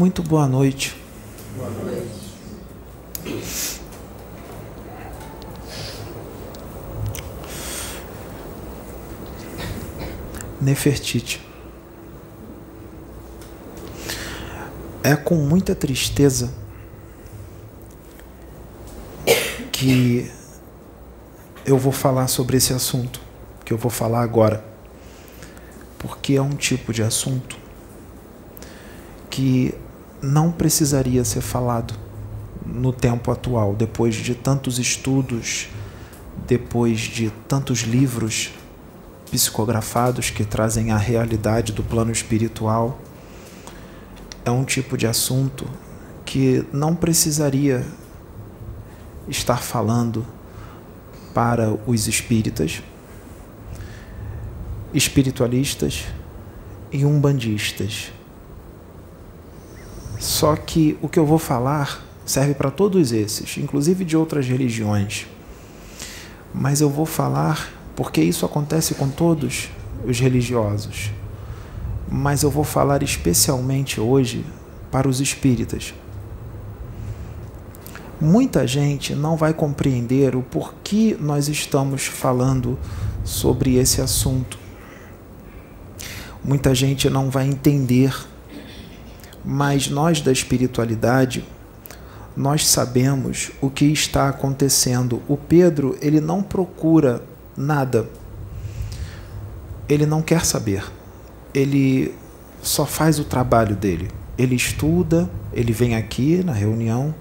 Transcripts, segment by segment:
Muito boa noite. Boa noite. Nefertiti. É com muita tristeza que eu vou falar sobre esse assunto, que eu vou falar agora. Porque é um tipo de assunto que não precisaria ser falado no tempo atual, depois de tantos estudos, depois de tantos livros psicografados que trazem a realidade do plano espiritual. É um tipo de assunto que não precisaria estar falando para os espíritas, espiritualistas e umbandistas. Só que o que eu vou falar serve para todos esses, inclusive de outras religiões. Mas eu vou falar porque isso acontece com todos os religiosos. Mas eu vou falar especialmente hoje para os espíritas. Muita gente não vai compreender o porquê nós estamos falando sobre esse assunto. Muita gente não vai entender, mas nós da espiritualidade nós sabemos o que está acontecendo. O Pedro, ele não procura nada. Ele não quer saber. Ele só faz o trabalho dele. Ele estuda, ele vem aqui na reunião,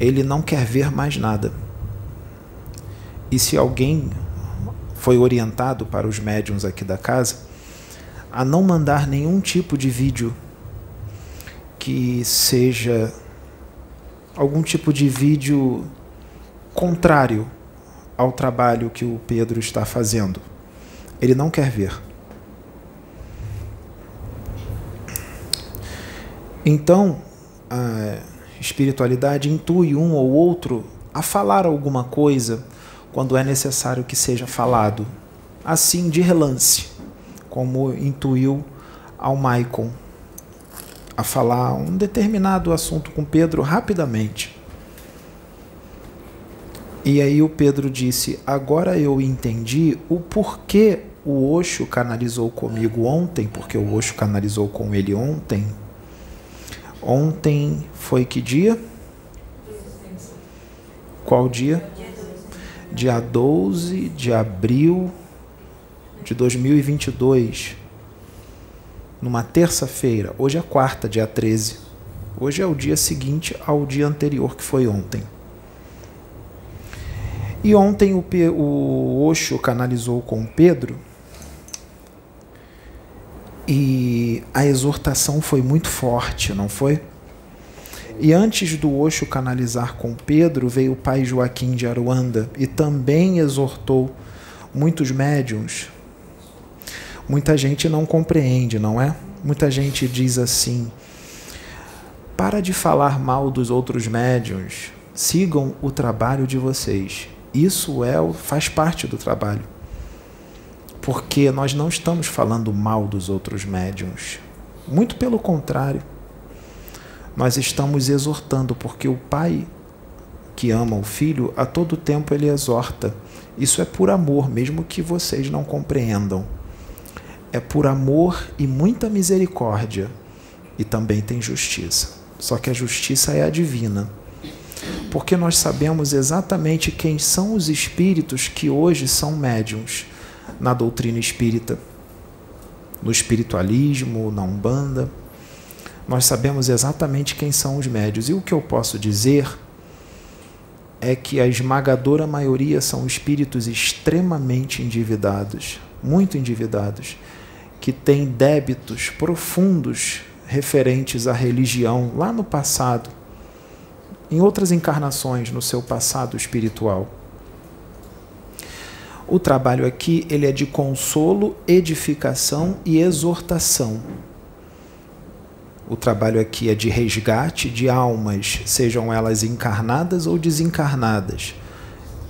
ele não quer ver mais nada. E se alguém foi orientado para os médiums aqui da casa a não mandar nenhum tipo de vídeo que seja algum tipo de vídeo contrário ao trabalho que o Pedro está fazendo. Ele não quer ver. Então, a espiritualidade intui um ou outro a falar alguma coisa quando é necessário que seja falado, assim de relance, como intuiu ao Maicon a falar um determinado assunto com Pedro rapidamente. E aí o Pedro disse: Agora eu entendi o porquê o Osho canalizou comigo ontem, porque o Osho canalizou com ele ontem. Ontem foi que dia? Qual dia? Dia 12 de abril de 2022 numa terça-feira. Hoje é quarta, dia 13. Hoje é o dia seguinte ao dia anterior, que foi ontem. E ontem o, P, o Osho canalizou com Pedro e a exortação foi muito forte, não foi? E antes do Osho canalizar com Pedro, veio o pai Joaquim de Aruanda e também exortou muitos médiums Muita gente não compreende, não é? Muita gente diz assim: para de falar mal dos outros médiums, sigam o trabalho de vocês. Isso é faz parte do trabalho. Porque nós não estamos falando mal dos outros médiums. Muito pelo contrário. Nós estamos exortando, porque o pai que ama o filho, a todo tempo ele exorta. Isso é por amor, mesmo que vocês não compreendam é por amor e muita misericórdia, e também tem justiça. Só que a justiça é a divina. Porque nós sabemos exatamente quem são os espíritos que hoje são médiums na doutrina espírita, no espiritualismo, na Umbanda. Nós sabemos exatamente quem são os médios. E o que eu posso dizer é que a esmagadora maioria são espíritos extremamente endividados, muito endividados, que tem débitos profundos referentes à religião lá no passado, em outras encarnações no seu passado espiritual. O trabalho aqui ele é de consolo, edificação e exortação. O trabalho aqui é de resgate de almas, sejam elas encarnadas ou desencarnadas.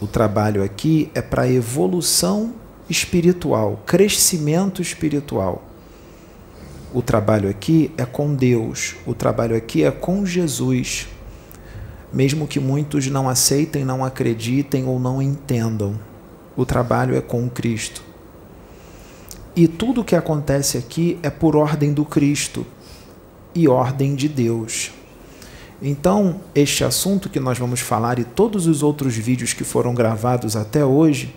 O trabalho aqui é para evolução espiritual, crescimento espiritual. O trabalho aqui é com Deus, o trabalho aqui é com Jesus. Mesmo que muitos não aceitem, não acreditem ou não entendam, o trabalho é com Cristo. E tudo o que acontece aqui é por ordem do Cristo e ordem de Deus. Então, este assunto que nós vamos falar e todos os outros vídeos que foram gravados até hoje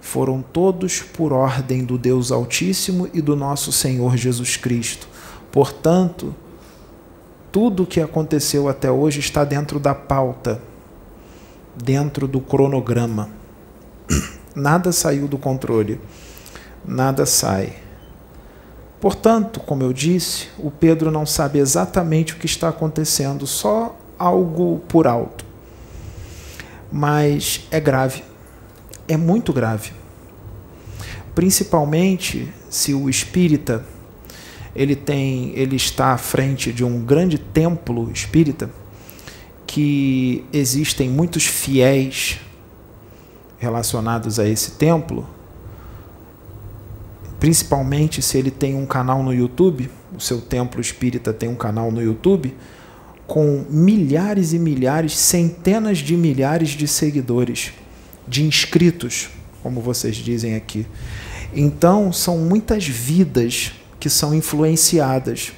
foram todos por ordem do Deus Altíssimo e do nosso Senhor Jesus Cristo. Portanto, tudo o que aconteceu até hoje está dentro da pauta, dentro do cronograma. Nada saiu do controle, nada sai. Portanto, como eu disse, o Pedro não sabe exatamente o que está acontecendo, só algo por alto. Mas é grave é muito grave. Principalmente se o espírita ele tem, ele está à frente de um grande templo espírita que existem muitos fiéis relacionados a esse templo, principalmente se ele tem um canal no YouTube, o seu templo espírita tem um canal no YouTube com milhares e milhares, centenas de milhares de seguidores de inscritos, como vocês dizem aqui. Então, são muitas vidas que são influenciadas.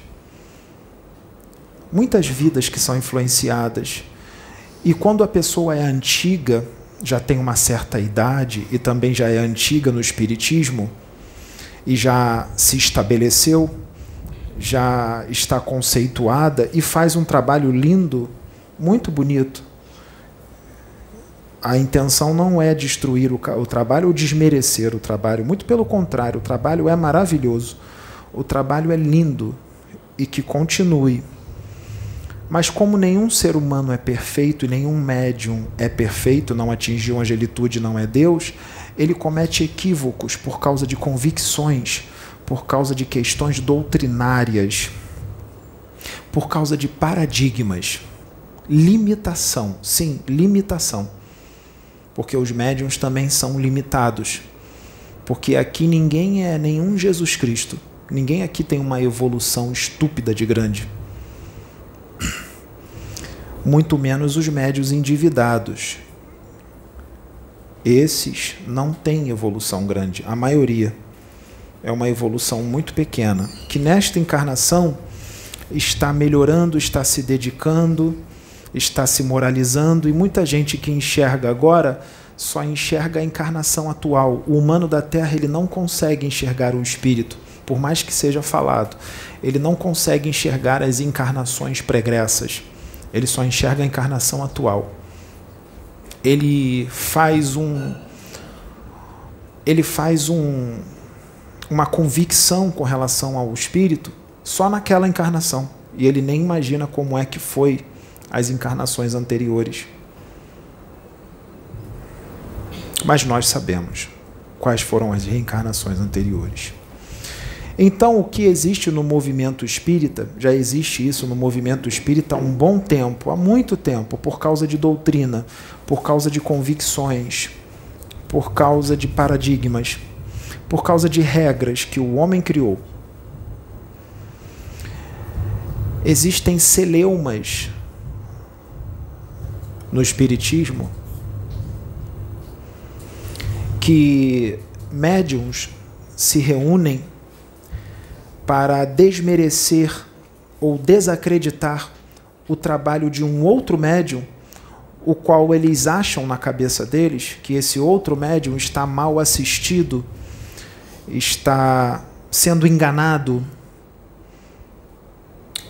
Muitas vidas que são influenciadas. E quando a pessoa é antiga, já tem uma certa idade e também já é antiga no espiritismo e já se estabeleceu, já está conceituada e faz um trabalho lindo, muito bonito a intenção não é destruir o, o, trabalho ou desmerecer o trabalho, muito pelo contrário, o trabalho é maravilhoso, o trabalho é lindo e que continue. Mas como nenhum ser humano é perfeito e nenhum médium é perfeito, não atingiu angelitude, não é Deus, ele comete equívocos por causa de convicções, por causa de questões doutrinárias, por causa de paradigmas. Limitação, sim, limitação porque os médiums também são limitados. Porque aqui ninguém é nenhum Jesus Cristo. Ninguém aqui tem uma evolução estúpida de grande. Muito menos os médios endividados. Esses não têm evolução grande, a maioria. É uma evolução muito pequena, que nesta encarnação está melhorando, está se dedicando, está se moralizando e muita gente que enxerga agora só enxerga a encarnação atual. O humano da Terra ele não consegue enxergar o espírito, por mais que seja falado. Ele não consegue enxergar as encarnações pregressas. Ele só enxerga a encarnação atual. Ele faz um ele faz um uma convicção com relação ao espírito só naquela encarnação. E ele nem imagina como é que foi as encarnações anteriores. Mas nós sabemos quais foram as reencarnações anteriores. Então, o que existe no movimento espírita, já existe isso no movimento espírita há um bom tempo, há muito tempo, por causa de doutrina, por causa de convicções, por causa de paradigmas, por causa de regras que o homem criou. Existem celeumas no Espiritismo que médiums se reúnem para desmerecer ou desacreditar o trabalho de um outro médium, o qual eles acham na cabeça deles que esse outro médium está mal assistido, está sendo enganado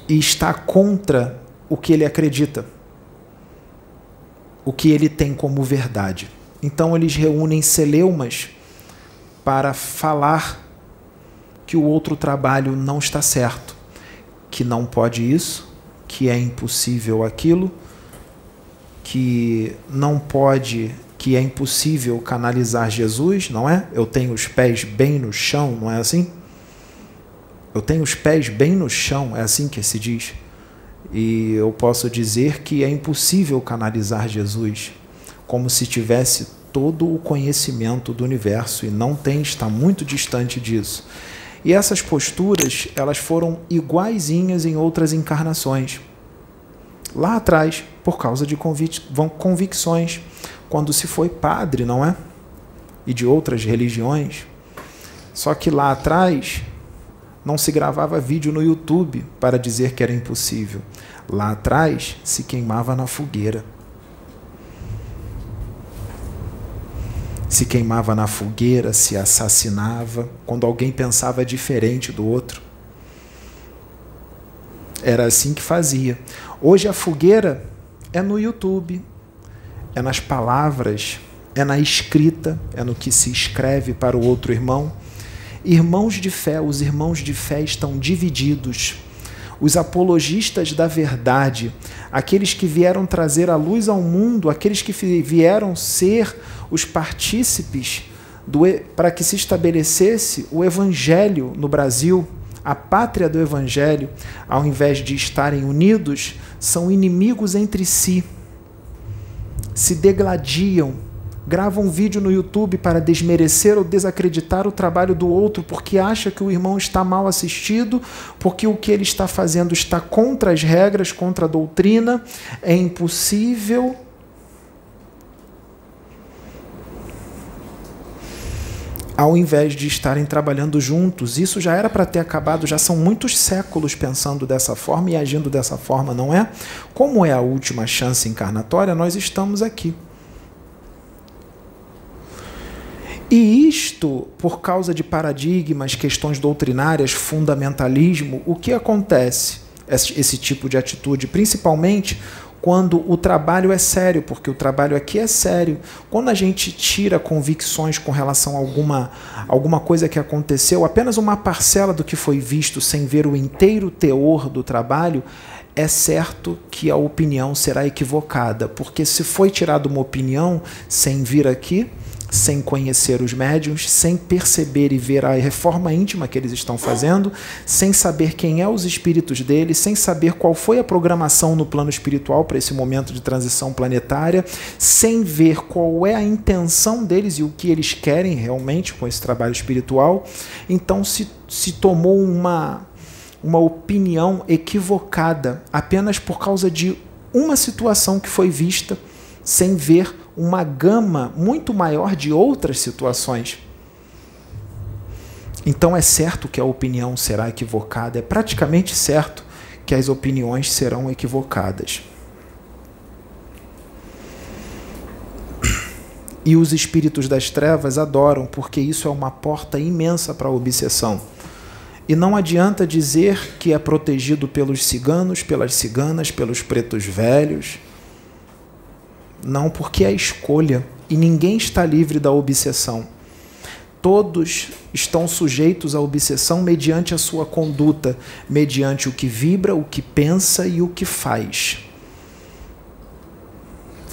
e está contra o que ele acredita o que ele tem como verdade. Então eles reúnem celeumas para falar que o outro trabalho não está certo, que não pode isso, que é impossível aquilo, que não pode, que é impossível canalizar Jesus, não é? Eu tenho os pés bem no chão, não é assim? Eu tenho os pés bem no chão, é assim que se diz. E eu posso dizer que é impossível canalizar Jesus como se tivesse todo o conhecimento do universo e não tem, está muito distante disso. E essas posturas, elas foram iguaizinhas em outras encarnações. Lá atrás, por causa de convic convicções, quando se foi padre, não é? E de outras religiões. Só que lá atrás não se gravava vídeo no YouTube para dizer que era impossível. Lá atrás se queimava na fogueira. Se queimava na fogueira, se assassinava, quando alguém pensava diferente do outro. Era assim que fazia. Hoje a fogueira é no YouTube, é nas palavras, é na escrita, é no que se escreve para o outro irmão. Irmãos de fé, os irmãos de fé estão divididos. Os apologistas da verdade, aqueles que vieram trazer a luz ao mundo, aqueles que vieram ser os partícipes para que se estabelecesse o evangelho no Brasil, a pátria do evangelho, ao invés de estarem unidos, são inimigos entre si. Se degladiam grava um vídeo no YouTube para desmerecer ou desacreditar o trabalho do outro porque acha que o irmão está mal assistido, porque o que ele está fazendo está contra as regras, contra a doutrina, é impossível. Ao invés de estarem trabalhando juntos, isso já era para ter acabado, já são muitos séculos pensando dessa forma e agindo dessa forma, não é? Como é a última chance encarnatória, nós estamos aqui. E isto, por causa de paradigmas, questões doutrinárias, fundamentalismo, o que acontece? Esse, esse tipo de atitude, principalmente quando o trabalho é sério, porque o trabalho aqui é sério. Quando a gente tira convicções com relação a alguma, alguma coisa que aconteceu, apenas uma parcela do que foi visto sem ver o inteiro teor do trabalho, é certo que a opinião será equivocada, porque se foi tirada uma opinião sem vir aqui, sem conhecer os médiums, sem perceber e ver a reforma íntima que eles estão fazendo, sem saber quem é os espíritos deles, sem saber qual foi a programação no plano espiritual para esse momento de transição planetária, sem ver qual é a intenção deles e o que eles querem realmente com esse trabalho espiritual. Então se, se tomou uma, uma opinião equivocada apenas por causa de uma situação que foi vista sem ver uma gama muito maior de outras situações. Então é certo que a opinião será equivocada, é praticamente certo que as opiniões serão equivocadas. E os espíritos das trevas adoram, porque isso é uma porta imensa para a obsessão. E não adianta dizer que é protegido pelos ciganos, pelas ciganas, pelos pretos velhos não, porque é escolha e ninguém está livre da obsessão. Todos estão sujeitos à obsessão mediante a sua conduta, mediante o que vibra, o que pensa e o que faz.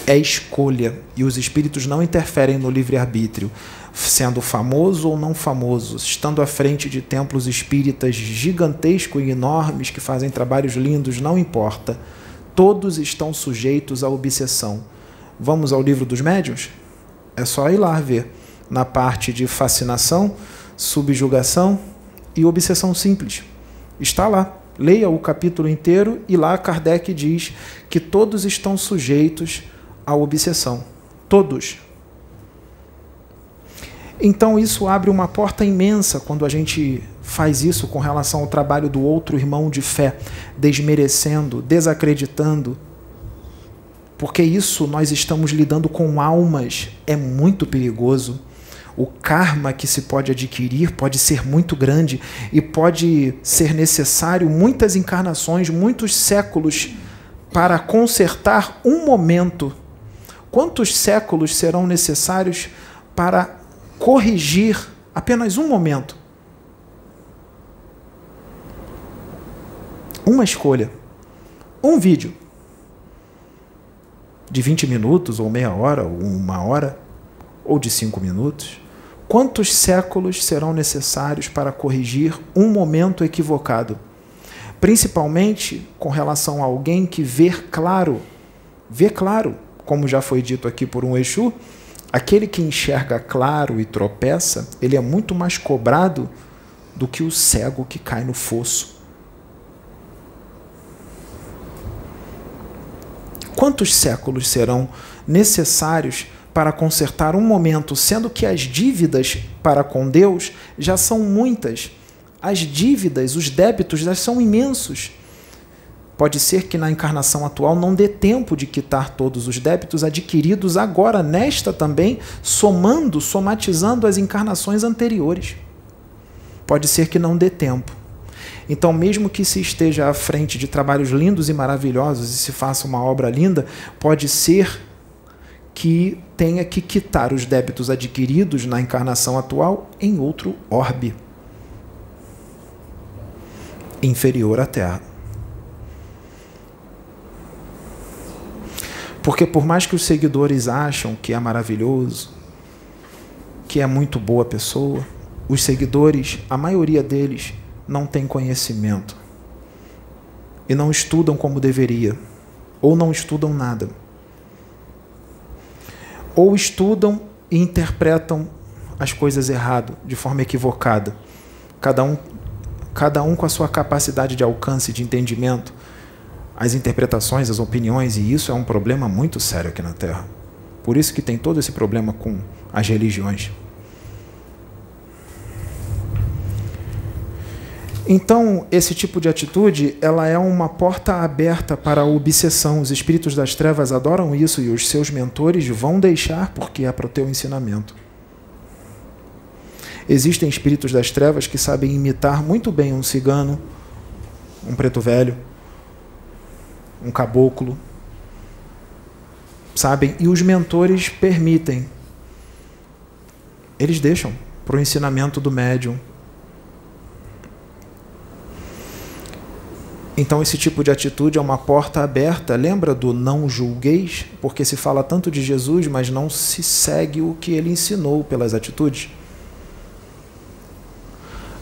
É escolha e os espíritos não interferem no livre-arbítrio, sendo famoso ou não famoso, estando à frente de templos espíritas gigantescos e enormes que fazem trabalhos lindos, não importa. Todos estão sujeitos à obsessão Vamos ao livro dos médiuns? É só ir lá ver. Na parte de fascinação, subjugação e obsessão simples. Está lá. Leia o capítulo inteiro e lá Kardec diz que todos estão sujeitos à obsessão. Todos. Então isso abre uma porta imensa quando a gente faz isso com relação ao trabalho do outro irmão de fé, desmerecendo, desacreditando, porque isso nós estamos lidando com almas, é muito perigoso. O karma que se pode adquirir pode ser muito grande e pode ser necessário muitas encarnações, muitos séculos para consertar um momento. Quantos séculos serão necessários para corrigir apenas um momento? Uma escolha, um vídeo de 20 minutos, ou meia hora, ou uma hora, ou de cinco minutos? Quantos séculos serão necessários para corrigir um momento equivocado? Principalmente com relação a alguém que vê claro, vê claro, como já foi dito aqui por um Exu, aquele que enxerga claro e tropeça, ele é muito mais cobrado do que o cego que cai no fosso. Quantos séculos serão necessários para consertar um momento, sendo que as dívidas para com Deus já são muitas? As dívidas, os débitos já são imensos. Pode ser que na encarnação atual não dê tempo de quitar todos os débitos adquiridos agora, nesta também, somando, somatizando as encarnações anteriores. Pode ser que não dê tempo. Então, mesmo que se esteja à frente de trabalhos lindos e maravilhosos e se faça uma obra linda, pode ser que tenha que quitar os débitos adquiridos na encarnação atual em outro orbe inferior à Terra. Porque por mais que os seguidores acham que é maravilhoso, que é muito boa pessoa, os seguidores, a maioria deles, não tem conhecimento. E não estudam como deveria, ou não estudam nada. Ou estudam e interpretam as coisas errado, de forma equivocada. Cada um, cada um com a sua capacidade de alcance, de entendimento as interpretações, as opiniões, e isso é um problema muito sério aqui na Terra. Por isso que tem todo esse problema com as religiões. Então, esse tipo de atitude, ela é uma porta aberta para a obsessão. Os espíritos das trevas adoram isso e os seus mentores vão deixar porque é para o teu ensinamento. Existem espíritos das trevas que sabem imitar muito bem um cigano, um preto velho, um caboclo, sabem? E os mentores permitem. Eles deixam para o ensinamento do médium. Então, esse tipo de atitude é uma porta aberta. Lembra do não julgueis? Porque se fala tanto de Jesus, mas não se segue o que ele ensinou pelas atitudes.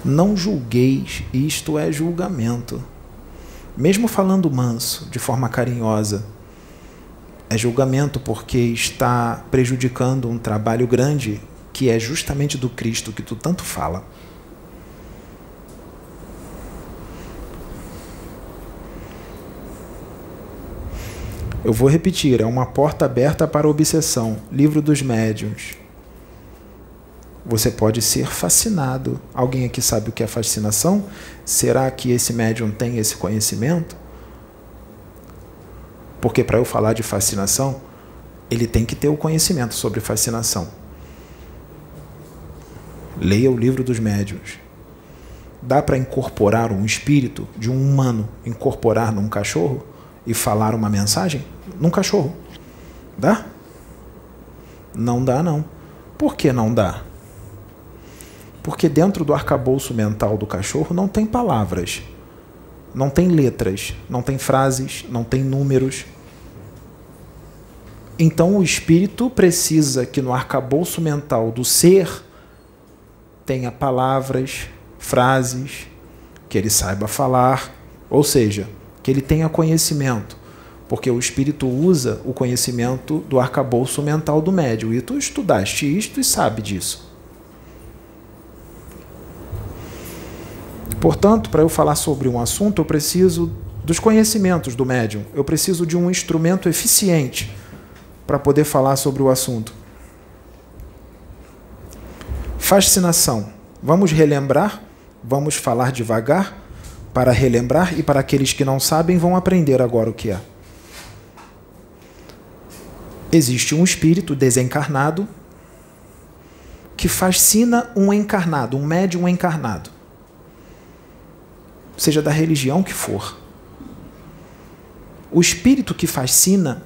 Não julgueis, isto é julgamento mesmo falando manso, de forma carinhosa, é julgamento porque está prejudicando um trabalho grande que é justamente do Cristo que tu tanto fala. Eu vou repetir, é uma porta aberta para a obsessão. Livro dos Médiuns. Você pode ser fascinado. Alguém aqui sabe o que é fascinação? Será que esse médium tem esse conhecimento? Porque para eu falar de fascinação, ele tem que ter o conhecimento sobre fascinação. Leia o livro dos médiuns. Dá para incorporar um espírito de um humano, incorporar num cachorro e falar uma mensagem? Num cachorro. Dá? Não dá, não. Por que não dá? Porque dentro do arcabouço mental do cachorro não tem palavras, não tem letras, não tem frases, não tem números. Então o espírito precisa que no arcabouço mental do ser tenha palavras, frases, que ele saiba falar, ou seja, que ele tenha conhecimento, porque o espírito usa o conhecimento do arcabouço mental do médium. E tu estudaste isto e sabe disso. Portanto, para eu falar sobre um assunto, eu preciso dos conhecimentos do médium. Eu preciso de um instrumento eficiente para poder falar sobre o assunto. Fascinação. Vamos relembrar? Vamos falar devagar para relembrar e para aqueles que não sabem vão aprender agora o que é. Existe um espírito desencarnado que fascina um encarnado, um médium encarnado seja da religião que for. O espírito que fascina,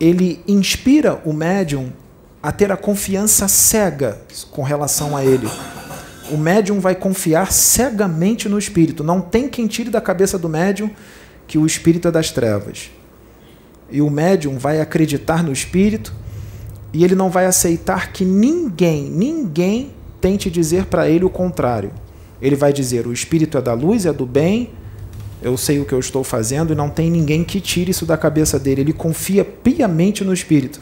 ele inspira o médium a ter a confiança cega com relação a ele. O médium vai confiar cegamente no espírito. Não tem quem tire da cabeça do médium que o espírito é das trevas. E o médium vai acreditar no espírito e ele não vai aceitar que ninguém, ninguém tente dizer para ele o contrário. Ele vai dizer: o espírito é da luz, é do bem, eu sei o que eu estou fazendo e não tem ninguém que tire isso da cabeça dele. Ele confia piamente no espírito.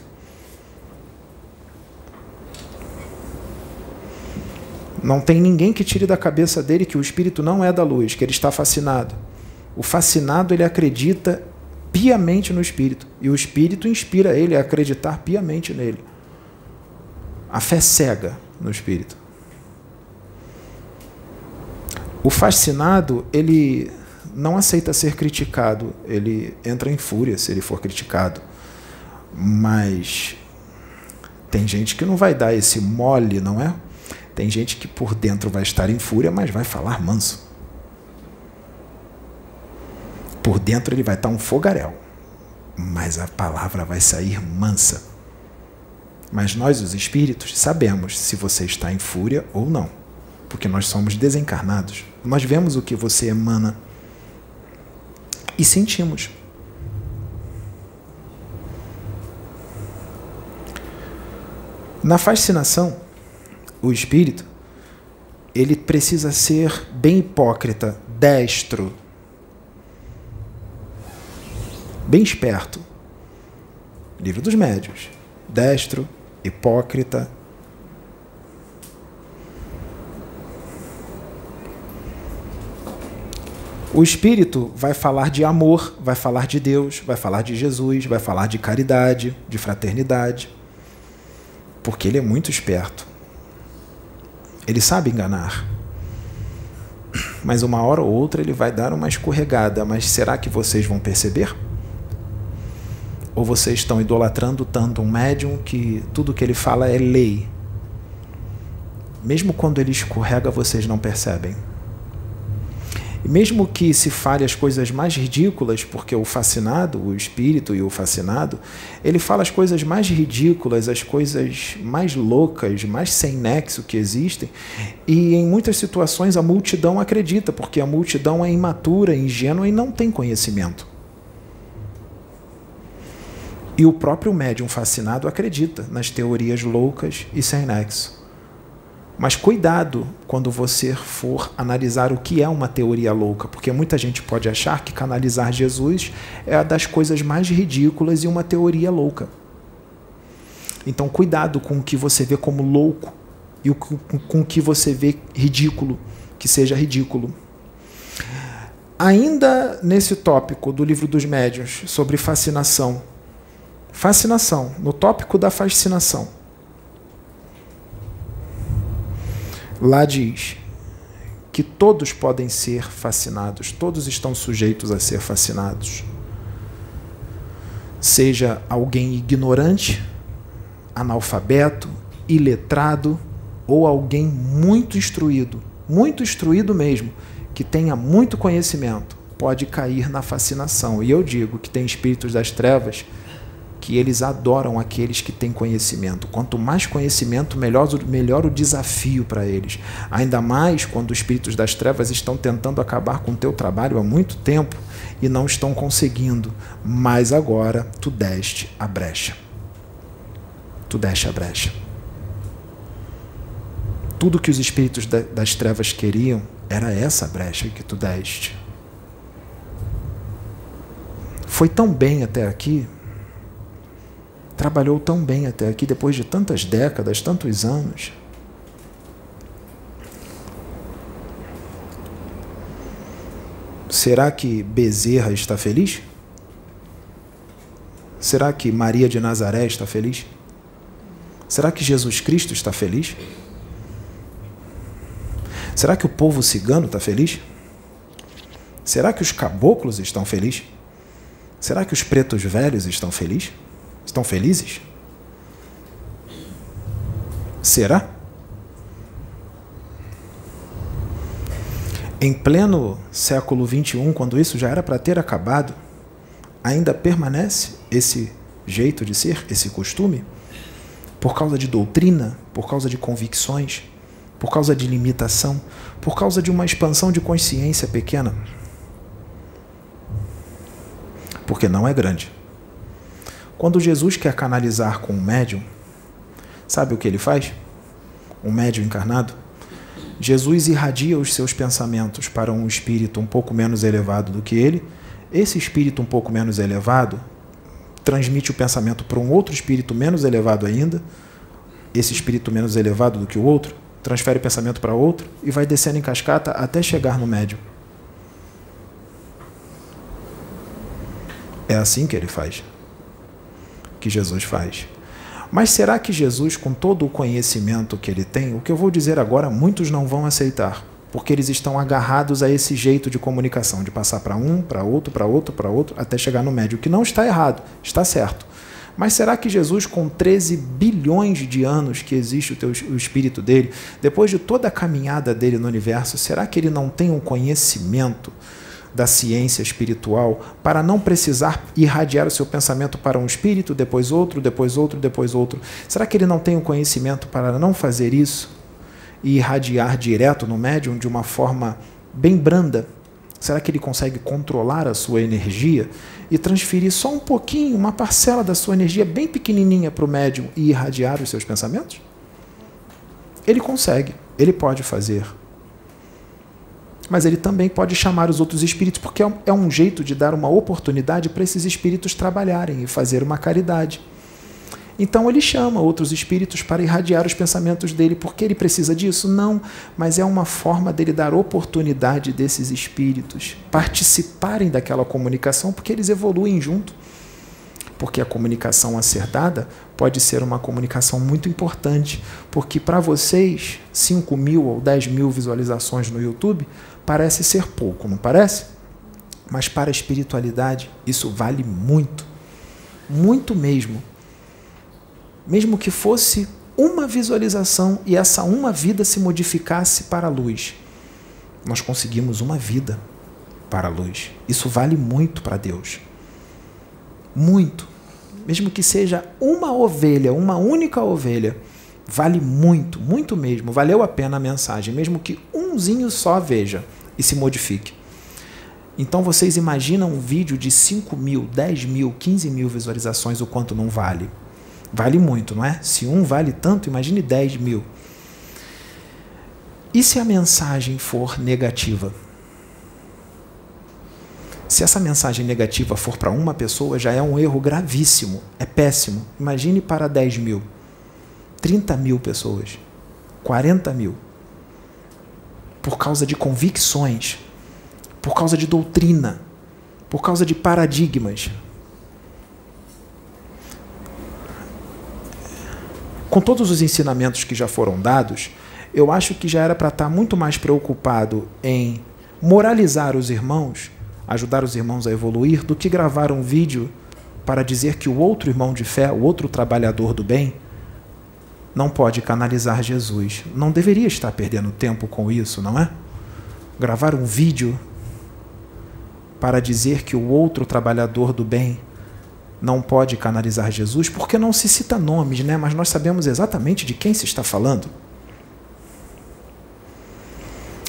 Não tem ninguém que tire da cabeça dele que o espírito não é da luz, que ele está fascinado. O fascinado ele acredita piamente no espírito e o espírito inspira ele a acreditar piamente nele. A fé cega no espírito. O fascinado, ele não aceita ser criticado, ele entra em fúria se ele for criticado. Mas tem gente que não vai dar esse mole, não é? Tem gente que por dentro vai estar em fúria, mas vai falar manso. Por dentro ele vai estar um fogaréu, mas a palavra vai sair mansa. Mas nós, os espíritos, sabemos se você está em fúria ou não, porque nós somos desencarnados. Nós vemos o que você emana e sentimos. Na fascinação, o espírito ele precisa ser bem hipócrita, destro, bem esperto. Livro dos Médios. Destro, hipócrita. O espírito vai falar de amor, vai falar de Deus, vai falar de Jesus, vai falar de caridade, de fraternidade porque ele é muito esperto. Ele sabe enganar. Mas uma hora ou outra ele vai dar uma escorregada. Mas será que vocês vão perceber? Ou vocês estão idolatrando tanto um médium que tudo que ele fala é lei? Mesmo quando ele escorrega, vocês não percebem. Mesmo que se fale as coisas mais ridículas, porque o fascinado, o espírito e o fascinado, ele fala as coisas mais ridículas, as coisas mais loucas, mais sem nexo que existem, e em muitas situações a multidão acredita, porque a multidão é imatura, ingênua e não tem conhecimento. E o próprio médium fascinado acredita nas teorias loucas e sem nexo. Mas cuidado quando você for analisar o que é uma teoria louca, porque muita gente pode achar que canalizar Jesus é a das coisas mais ridículas e uma teoria louca. Então, cuidado com o que você vê como louco e com o que você vê ridículo, que seja ridículo. Ainda nesse tópico do livro dos médiuns sobre fascinação, fascinação, no tópico da fascinação, Lá diz que todos podem ser fascinados, todos estão sujeitos a ser fascinados. Seja alguém ignorante, analfabeto, iletrado ou alguém muito instruído, muito instruído mesmo, que tenha muito conhecimento, pode cair na fascinação. E eu digo que tem espíritos das trevas que eles adoram aqueles que têm conhecimento. Quanto mais conhecimento, melhor, melhor o desafio para eles. Ainda mais quando os espíritos das trevas estão tentando acabar com o teu trabalho há muito tempo e não estão conseguindo. Mas agora tu deste a brecha. Tu deste a brecha. Tudo que os espíritos das trevas queriam era essa brecha que tu deste. Foi tão bem até aqui trabalhou tão bem até aqui, depois de tantas décadas, tantos anos. Será que Bezerra está feliz? Será que Maria de Nazaré está feliz? Será que Jesus Cristo está feliz? Será que o povo cigano está feliz? Será que os caboclos estão felizes? Será que os pretos velhos estão felizes? Estão felizes? Será? Em pleno século XXI, quando isso já era para ter acabado, ainda permanece esse jeito de ser, esse costume? Por causa de doutrina, por causa de convicções, por causa de limitação, por causa de uma expansão de consciência pequena? Porque não é grande. Quando Jesus quer canalizar com um médium, sabe o que ele faz? Um médium encarnado? Jesus irradia os seus pensamentos para um espírito um pouco menos elevado do que ele. Esse espírito um pouco menos elevado transmite o pensamento para um outro espírito menos elevado ainda. Esse espírito menos elevado do que o outro transfere o pensamento para outro e vai descendo em cascata até chegar no médium. É assim que ele faz. Que Jesus faz. Mas será que Jesus, com todo o conhecimento que ele tem, o que eu vou dizer agora, muitos não vão aceitar, porque eles estão agarrados a esse jeito de comunicação, de passar para um, para outro, para outro, para outro, até chegar no médio, que não está errado, está certo. Mas será que Jesus, com 13 bilhões de anos que existe o, teu, o espírito dele, depois de toda a caminhada dele no universo, será que ele não tem um conhecimento da ciência espiritual para não precisar irradiar o seu pensamento para um espírito, depois outro, depois outro, depois outro? Será que ele não tem o conhecimento para não fazer isso e irradiar direto no médium de uma forma bem branda? Será que ele consegue controlar a sua energia e transferir só um pouquinho, uma parcela da sua energia bem pequenininha para o médium e irradiar os seus pensamentos? Ele consegue, ele pode fazer. Mas ele também pode chamar os outros espíritos, porque é um jeito de dar uma oportunidade para esses espíritos trabalharem e fazer uma caridade. Então ele chama outros espíritos para irradiar os pensamentos dele, porque ele precisa disso? Não, mas é uma forma dele dar oportunidade desses espíritos participarem daquela comunicação, porque eles evoluem junto. Porque a comunicação acertada pode ser uma comunicação muito importante, porque para vocês, 5 mil ou 10 mil visualizações no YouTube parece ser pouco, não parece? Mas para a espiritualidade isso vale muito, muito mesmo mesmo que fosse uma visualização e essa uma vida se modificasse para a luz, nós conseguimos uma vida para a luz. Isso vale muito para Deus. Muito. Mesmo que seja uma ovelha, uma única ovelha, vale muito, muito mesmo. Valeu a pena a mensagem, mesmo que umzinho só veja e se modifique. Então vocês imaginam um vídeo de 5 mil, 10 mil, 15 mil visualizações, o quanto não vale? Vale muito, não é? Se um vale tanto, imagine 10 mil. E se a mensagem for negativa? Se essa mensagem negativa for para uma pessoa, já é um erro gravíssimo, é péssimo. Imagine para 10 mil, 30 mil pessoas, 40 mil. Por causa de convicções, por causa de doutrina, por causa de paradigmas, com todos os ensinamentos que já foram dados, eu acho que já era para estar tá muito mais preocupado em moralizar os irmãos, ajudar os irmãos a evoluir, do que gravar um vídeo para dizer que o outro irmão de fé, o outro trabalhador do bem, não pode canalizar Jesus. Não deveria estar perdendo tempo com isso, não é? Gravar um vídeo para dizer que o outro trabalhador do bem não pode canalizar Jesus, porque não se cita nomes, né? mas nós sabemos exatamente de quem se está falando.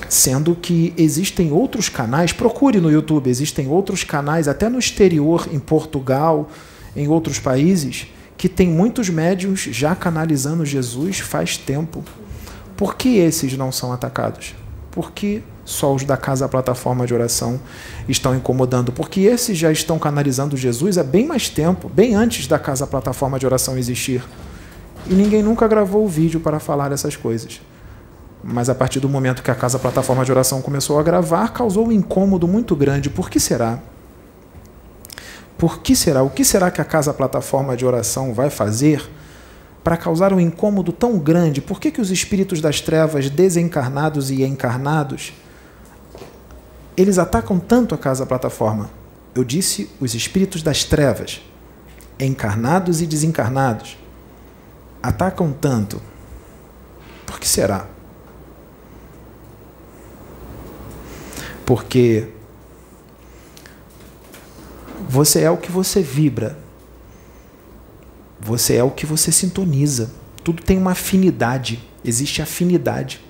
Sendo que existem outros canais, procure no YouTube, existem outros canais, até no exterior, em Portugal, em outros países, que tem muitos médiums já canalizando Jesus faz tempo. Por que esses não são atacados? Porque só os da casa plataforma de oração estão incomodando, porque esses já estão canalizando Jesus há bem mais tempo, bem antes da casa plataforma de oração existir. E ninguém nunca gravou o vídeo para falar essas coisas. Mas a partir do momento que a casa plataforma de oração começou a gravar, causou um incômodo muito grande. Por que será? Por que será? O que será que a casa plataforma de oração vai fazer para causar um incômodo tão grande? Por que, que os espíritos das trevas, desencarnados e encarnados, eles atacam tanto a casa plataforma. Eu disse os espíritos das trevas, encarnados e desencarnados, atacam tanto. Por que será? Porque você é o que você vibra. Você é o que você sintoniza. Tudo tem uma afinidade. Existe afinidade.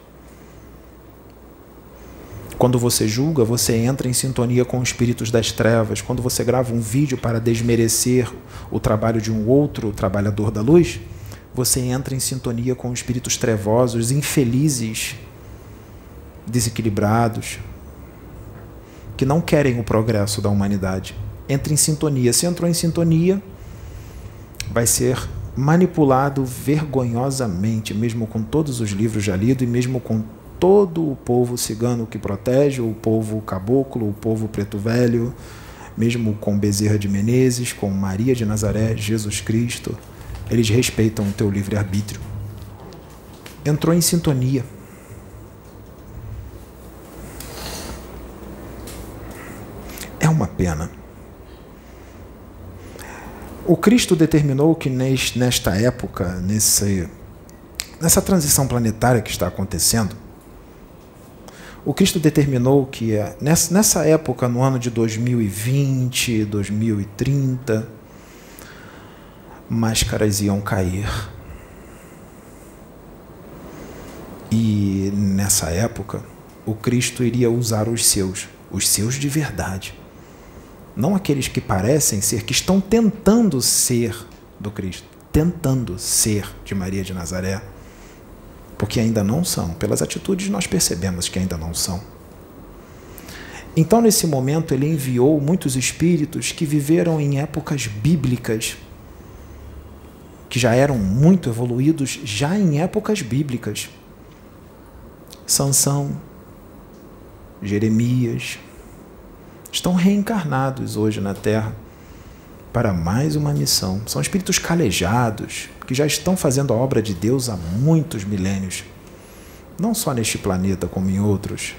Quando você julga, você entra em sintonia com espíritos das trevas. Quando você grava um vídeo para desmerecer o trabalho de um outro trabalhador da luz, você entra em sintonia com espíritos trevosos, infelizes, desequilibrados, que não querem o progresso da humanidade. Entre em sintonia. Se entrou em sintonia, vai ser manipulado vergonhosamente, mesmo com todos os livros já lidos e mesmo com todo o povo cigano que protege, o povo caboclo, o povo preto velho, mesmo com Bezerra de Menezes, com Maria de Nazaré, Jesus Cristo, eles respeitam o teu livre-arbítrio. Entrou em sintonia. É uma pena. O Cristo determinou que nesta época, nesse, nessa transição planetária que está acontecendo, o Cristo determinou que eh, nessa época, no ano de 2020, 2030, máscaras iam cair. E nessa época, o Cristo iria usar os seus, os seus de verdade não aqueles que parecem ser, que estão tentando ser do Cristo, tentando ser de Maria de Nazaré, porque ainda não são. Pelas atitudes nós percebemos que ainda não são. Então, nesse momento, ele enviou muitos espíritos que viveram em épocas bíblicas, que já eram muito evoluídos, já em épocas bíblicas. Sansão, Jeremias, estão reencarnados hoje na Terra para mais uma missão. São espíritos calejados que já estão fazendo a obra de Deus há muitos milênios, não só neste planeta, como em outros.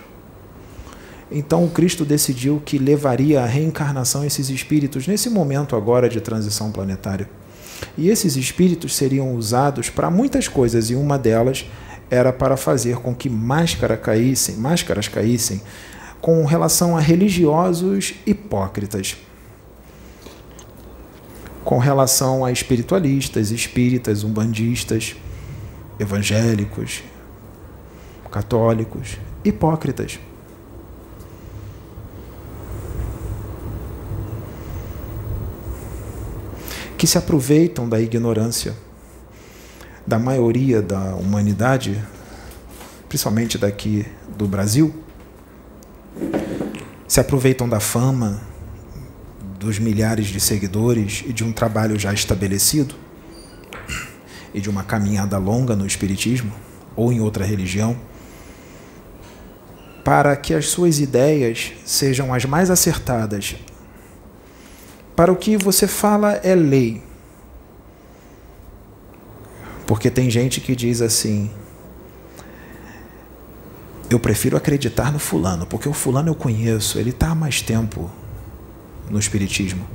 Então o Cristo decidiu que levaria a reencarnação esses espíritos nesse momento agora de transição planetária. E esses espíritos seriam usados para muitas coisas, e uma delas era para fazer com que máscara caíssem, máscaras caíssem com relação a religiosos hipócritas, com relação a espiritualistas, espíritas, umbandistas, evangélicos, católicos, hipócritas. Que se aproveitam da ignorância da maioria da humanidade, principalmente daqui do Brasil, se aproveitam da fama, dos milhares de seguidores e de um trabalho já estabelecido e de uma caminhada longa no Espiritismo ou em outra religião, para que as suas ideias sejam as mais acertadas. Para o que você fala é lei. Porque tem gente que diz assim: eu prefiro acreditar no fulano, porque o fulano eu conheço, ele está há mais tempo no Espiritismo.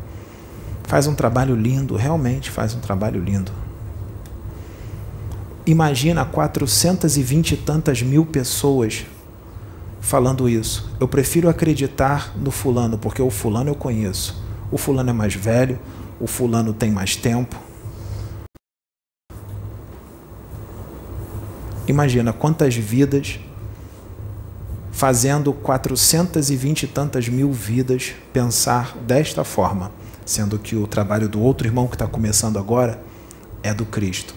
Faz um trabalho lindo, realmente faz um trabalho lindo. Imagina 420 e tantas mil pessoas falando isso. Eu prefiro acreditar no fulano, porque o fulano eu conheço. O fulano é mais velho, o fulano tem mais tempo. Imagina quantas vidas fazendo 420 e tantas mil vidas pensar desta forma, sendo que o trabalho do outro irmão que está começando agora é do Cristo,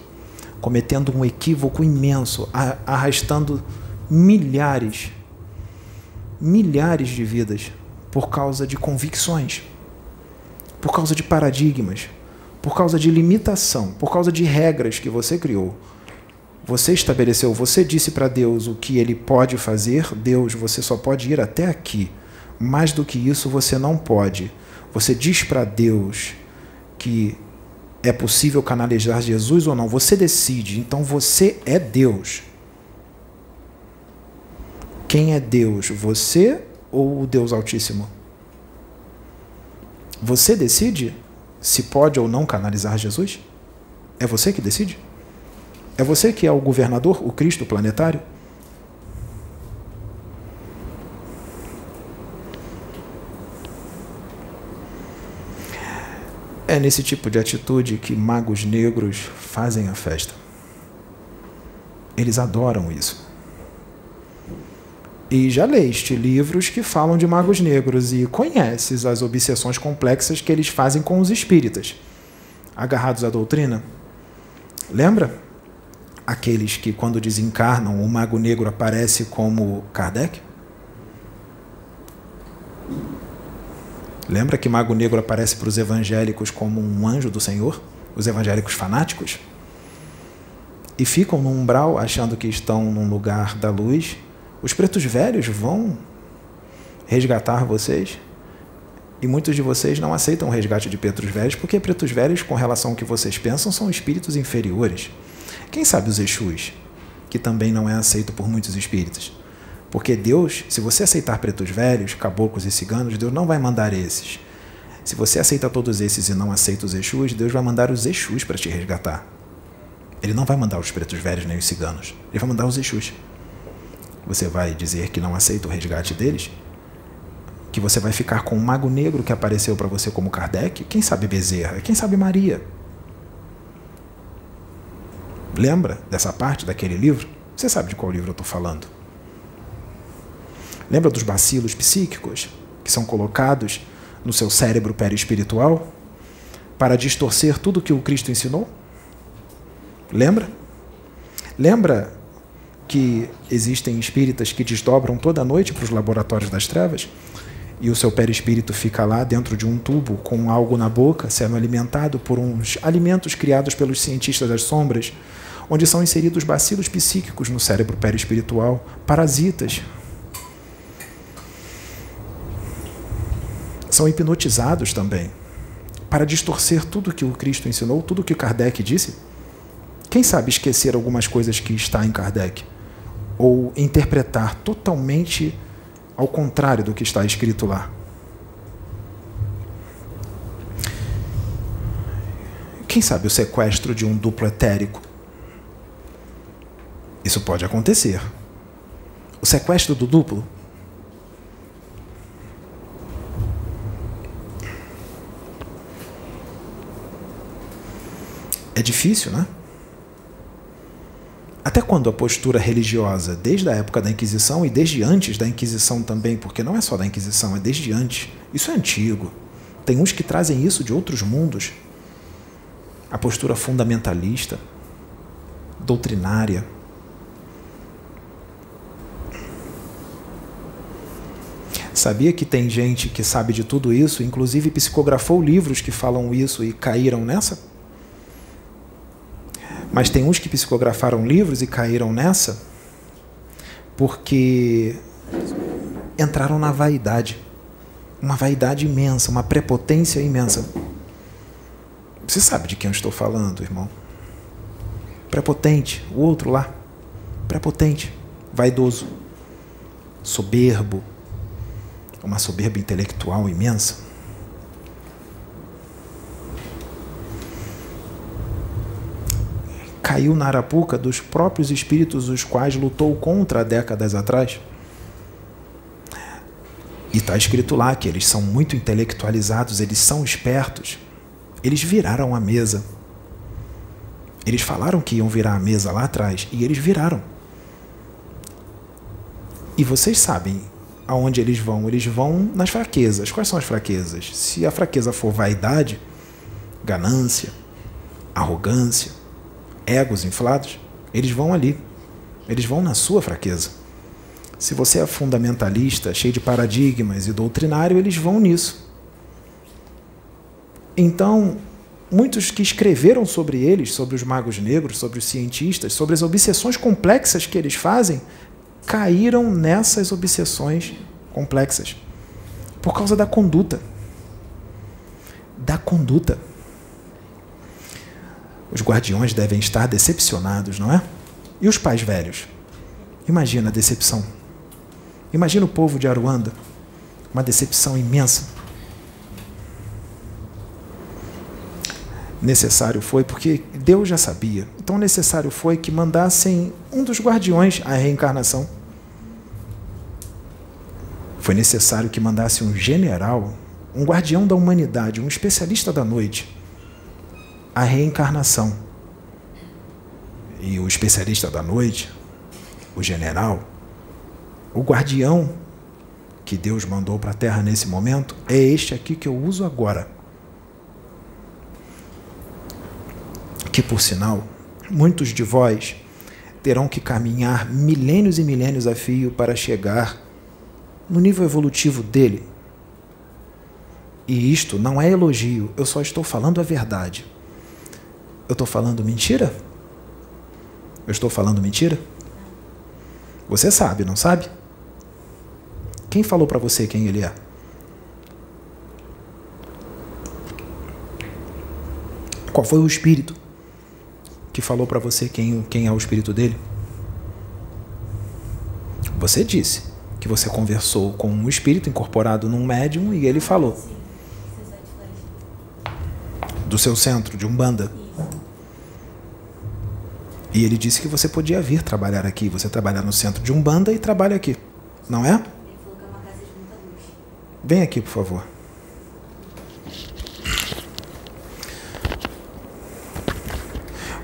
cometendo um equívoco imenso, arrastando milhares, milhares de vidas por causa de convicções, por causa de paradigmas, por causa de limitação, por causa de regras que você criou você estabeleceu, você disse para Deus o que ele pode fazer, Deus, você só pode ir até aqui. Mais do que isso, você não pode. Você diz para Deus que é possível canalizar Jesus ou não. Você decide. Então você é Deus. Quem é Deus? Você ou o Deus Altíssimo? Você decide se pode ou não canalizar Jesus? É você que decide? É você que é o governador, o Cristo planetário? É nesse tipo de atitude que magos negros fazem a festa. Eles adoram isso. E já leste livros que falam de magos negros e conheces as obsessões complexas que eles fazem com os espíritas, agarrados à doutrina. Lembra? Aqueles que, quando desencarnam, o mago negro aparece como Kardec? Lembra que Mago Negro aparece para os evangélicos como um anjo do Senhor? os evangélicos fanáticos, e ficam no umbral achando que estão num lugar da luz, os pretos velhos vão resgatar vocês. E muitos de vocês não aceitam o resgate de pretos velhos porque pretos velhos, com relação ao que vocês pensam, são espíritos inferiores. Quem sabe os Exus, que também não é aceito por muitos espíritos. Porque Deus, se você aceitar pretos velhos, caboclos e ciganos, Deus não vai mandar esses. Se você aceita todos esses e não aceita os Exus, Deus vai mandar os Exus para te resgatar. Ele não vai mandar os pretos velhos nem os ciganos. Ele vai mandar os Exus. Você vai dizer que não aceita o resgate deles? Que você vai ficar com um mago negro que apareceu para você como Kardec? Quem sabe Bezerra? Quem sabe Maria? Lembra dessa parte daquele livro? Você sabe de qual livro eu estou falando? Lembra dos bacilos psíquicos que são colocados no seu cérebro perispiritual para distorcer tudo que o Cristo ensinou? Lembra? Lembra que existem espíritas que desdobram toda noite para os laboratórios das trevas? E o seu perispírito fica lá dentro de um tubo com algo na boca, sendo alimentado por uns alimentos criados pelos cientistas das sombras, onde são inseridos bacilos psíquicos no cérebro perispiritual, parasitas. São hipnotizados também, para distorcer tudo que o Cristo ensinou, tudo que Kardec disse quem sabe esquecer algumas coisas que está em Kardec? Ou interpretar totalmente ao contrário do que está escrito lá? Quem sabe o sequestro de um duplo etérico? Isso pode acontecer. O sequestro do duplo é difícil, né? Até quando a postura religiosa, desde a época da Inquisição e desde antes da Inquisição também, porque não é só da Inquisição, é desde antes, isso é antigo. Tem uns que trazem isso de outros mundos. A postura fundamentalista, doutrinária. Sabia que tem gente que sabe de tudo isso, inclusive psicografou livros que falam isso e caíram nessa? Mas tem uns que psicografaram livros e caíram nessa porque entraram na vaidade. Uma vaidade imensa, uma prepotência imensa. Você sabe de quem eu estou falando, irmão? Prepotente, o outro lá. Prepotente, vaidoso, soberbo, uma soberba intelectual imensa. Caiu na arapuca dos próprios espíritos os quais lutou contra décadas atrás? E está escrito lá que eles são muito intelectualizados, eles são espertos. Eles viraram a mesa. Eles falaram que iam virar a mesa lá atrás e eles viraram. E vocês sabem aonde eles vão? Eles vão nas fraquezas. Quais são as fraquezas? Se a fraqueza for vaidade, ganância, arrogância, egos inflados, eles vão ali. Eles vão na sua fraqueza. Se você é fundamentalista, cheio de paradigmas e doutrinário, eles vão nisso. Então, muitos que escreveram sobre eles, sobre os magos negros, sobre os cientistas, sobre as obsessões complexas que eles fazem, caíram nessas obsessões complexas por causa da conduta. Da conduta. Os guardiões devem estar decepcionados, não é? E os pais velhos? Imagina a decepção. Imagina o povo de Aruanda. Uma decepção imensa. Necessário foi porque Deus já sabia. Então necessário foi que mandassem um dos guardiões à reencarnação. Foi necessário que mandasse um general, um guardião da humanidade, um especialista da noite, a reencarnação. E o especialista da noite, o general, o guardião que Deus mandou para a terra nesse momento, é este aqui que eu uso agora. Que, por sinal, muitos de vós terão que caminhar milênios e milênios a fio para chegar no nível evolutivo dele. E isto não é elogio, eu só estou falando a verdade. Eu estou falando mentira? Eu estou falando mentira? Você sabe, não sabe? Quem falou para você quem ele é? Qual foi o espírito que falou para você quem, quem é o espírito dele? Você disse que você conversou com um espírito incorporado num médium e ele falou. Do seu centro, de Umbanda. E ele disse que você podia vir trabalhar aqui. Você trabalha no centro de Umbanda e trabalha aqui. Não é? Vem aqui, por favor.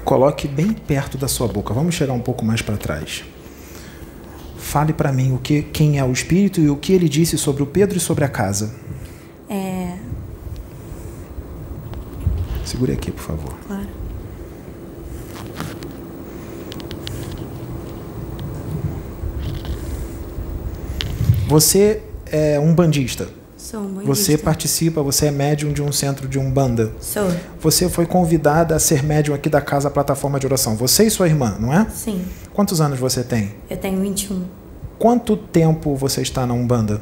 Coloque bem perto da sua boca. Vamos chegar um pouco mais para trás. Fale para mim o que, quem é o espírito e o que ele disse sobre o Pedro e sobre a casa. É. Segure aqui, por favor. Claro. Você é um bandista. Sou um bandista. Você participa, você é médium de um centro de umbanda. Sou. Você foi convidada a ser médium aqui da casa Plataforma de Oração. Você e sua irmã, não é? Sim. Quantos anos você tem? Eu tenho 21. Quanto tempo você está na umbanda?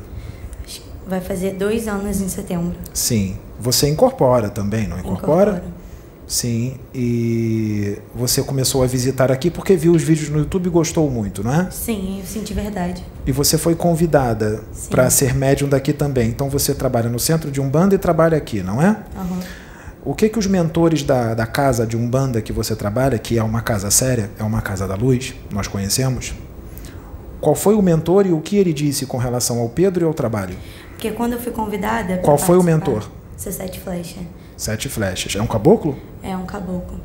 Vai fazer dois anos em setembro. Sim. Você incorpora também, não incorpora? Incorporo. Sim. E você começou a visitar aqui porque viu os vídeos no YouTube e gostou muito, não é? Sim, eu senti verdade. E você foi convidada para ser médium daqui também. Então você trabalha no centro de Umbanda e trabalha aqui, não é? Aham. O que que os mentores da, da casa de Umbanda que você trabalha, que é uma casa séria, é uma casa da luz, nós conhecemos, qual foi o mentor e o que ele disse com relação ao Pedro e ao trabalho? Porque quando eu fui convidada. Qual foi o mentor? C7 Flecha. Sete flechas. É um caboclo? É um caboclo.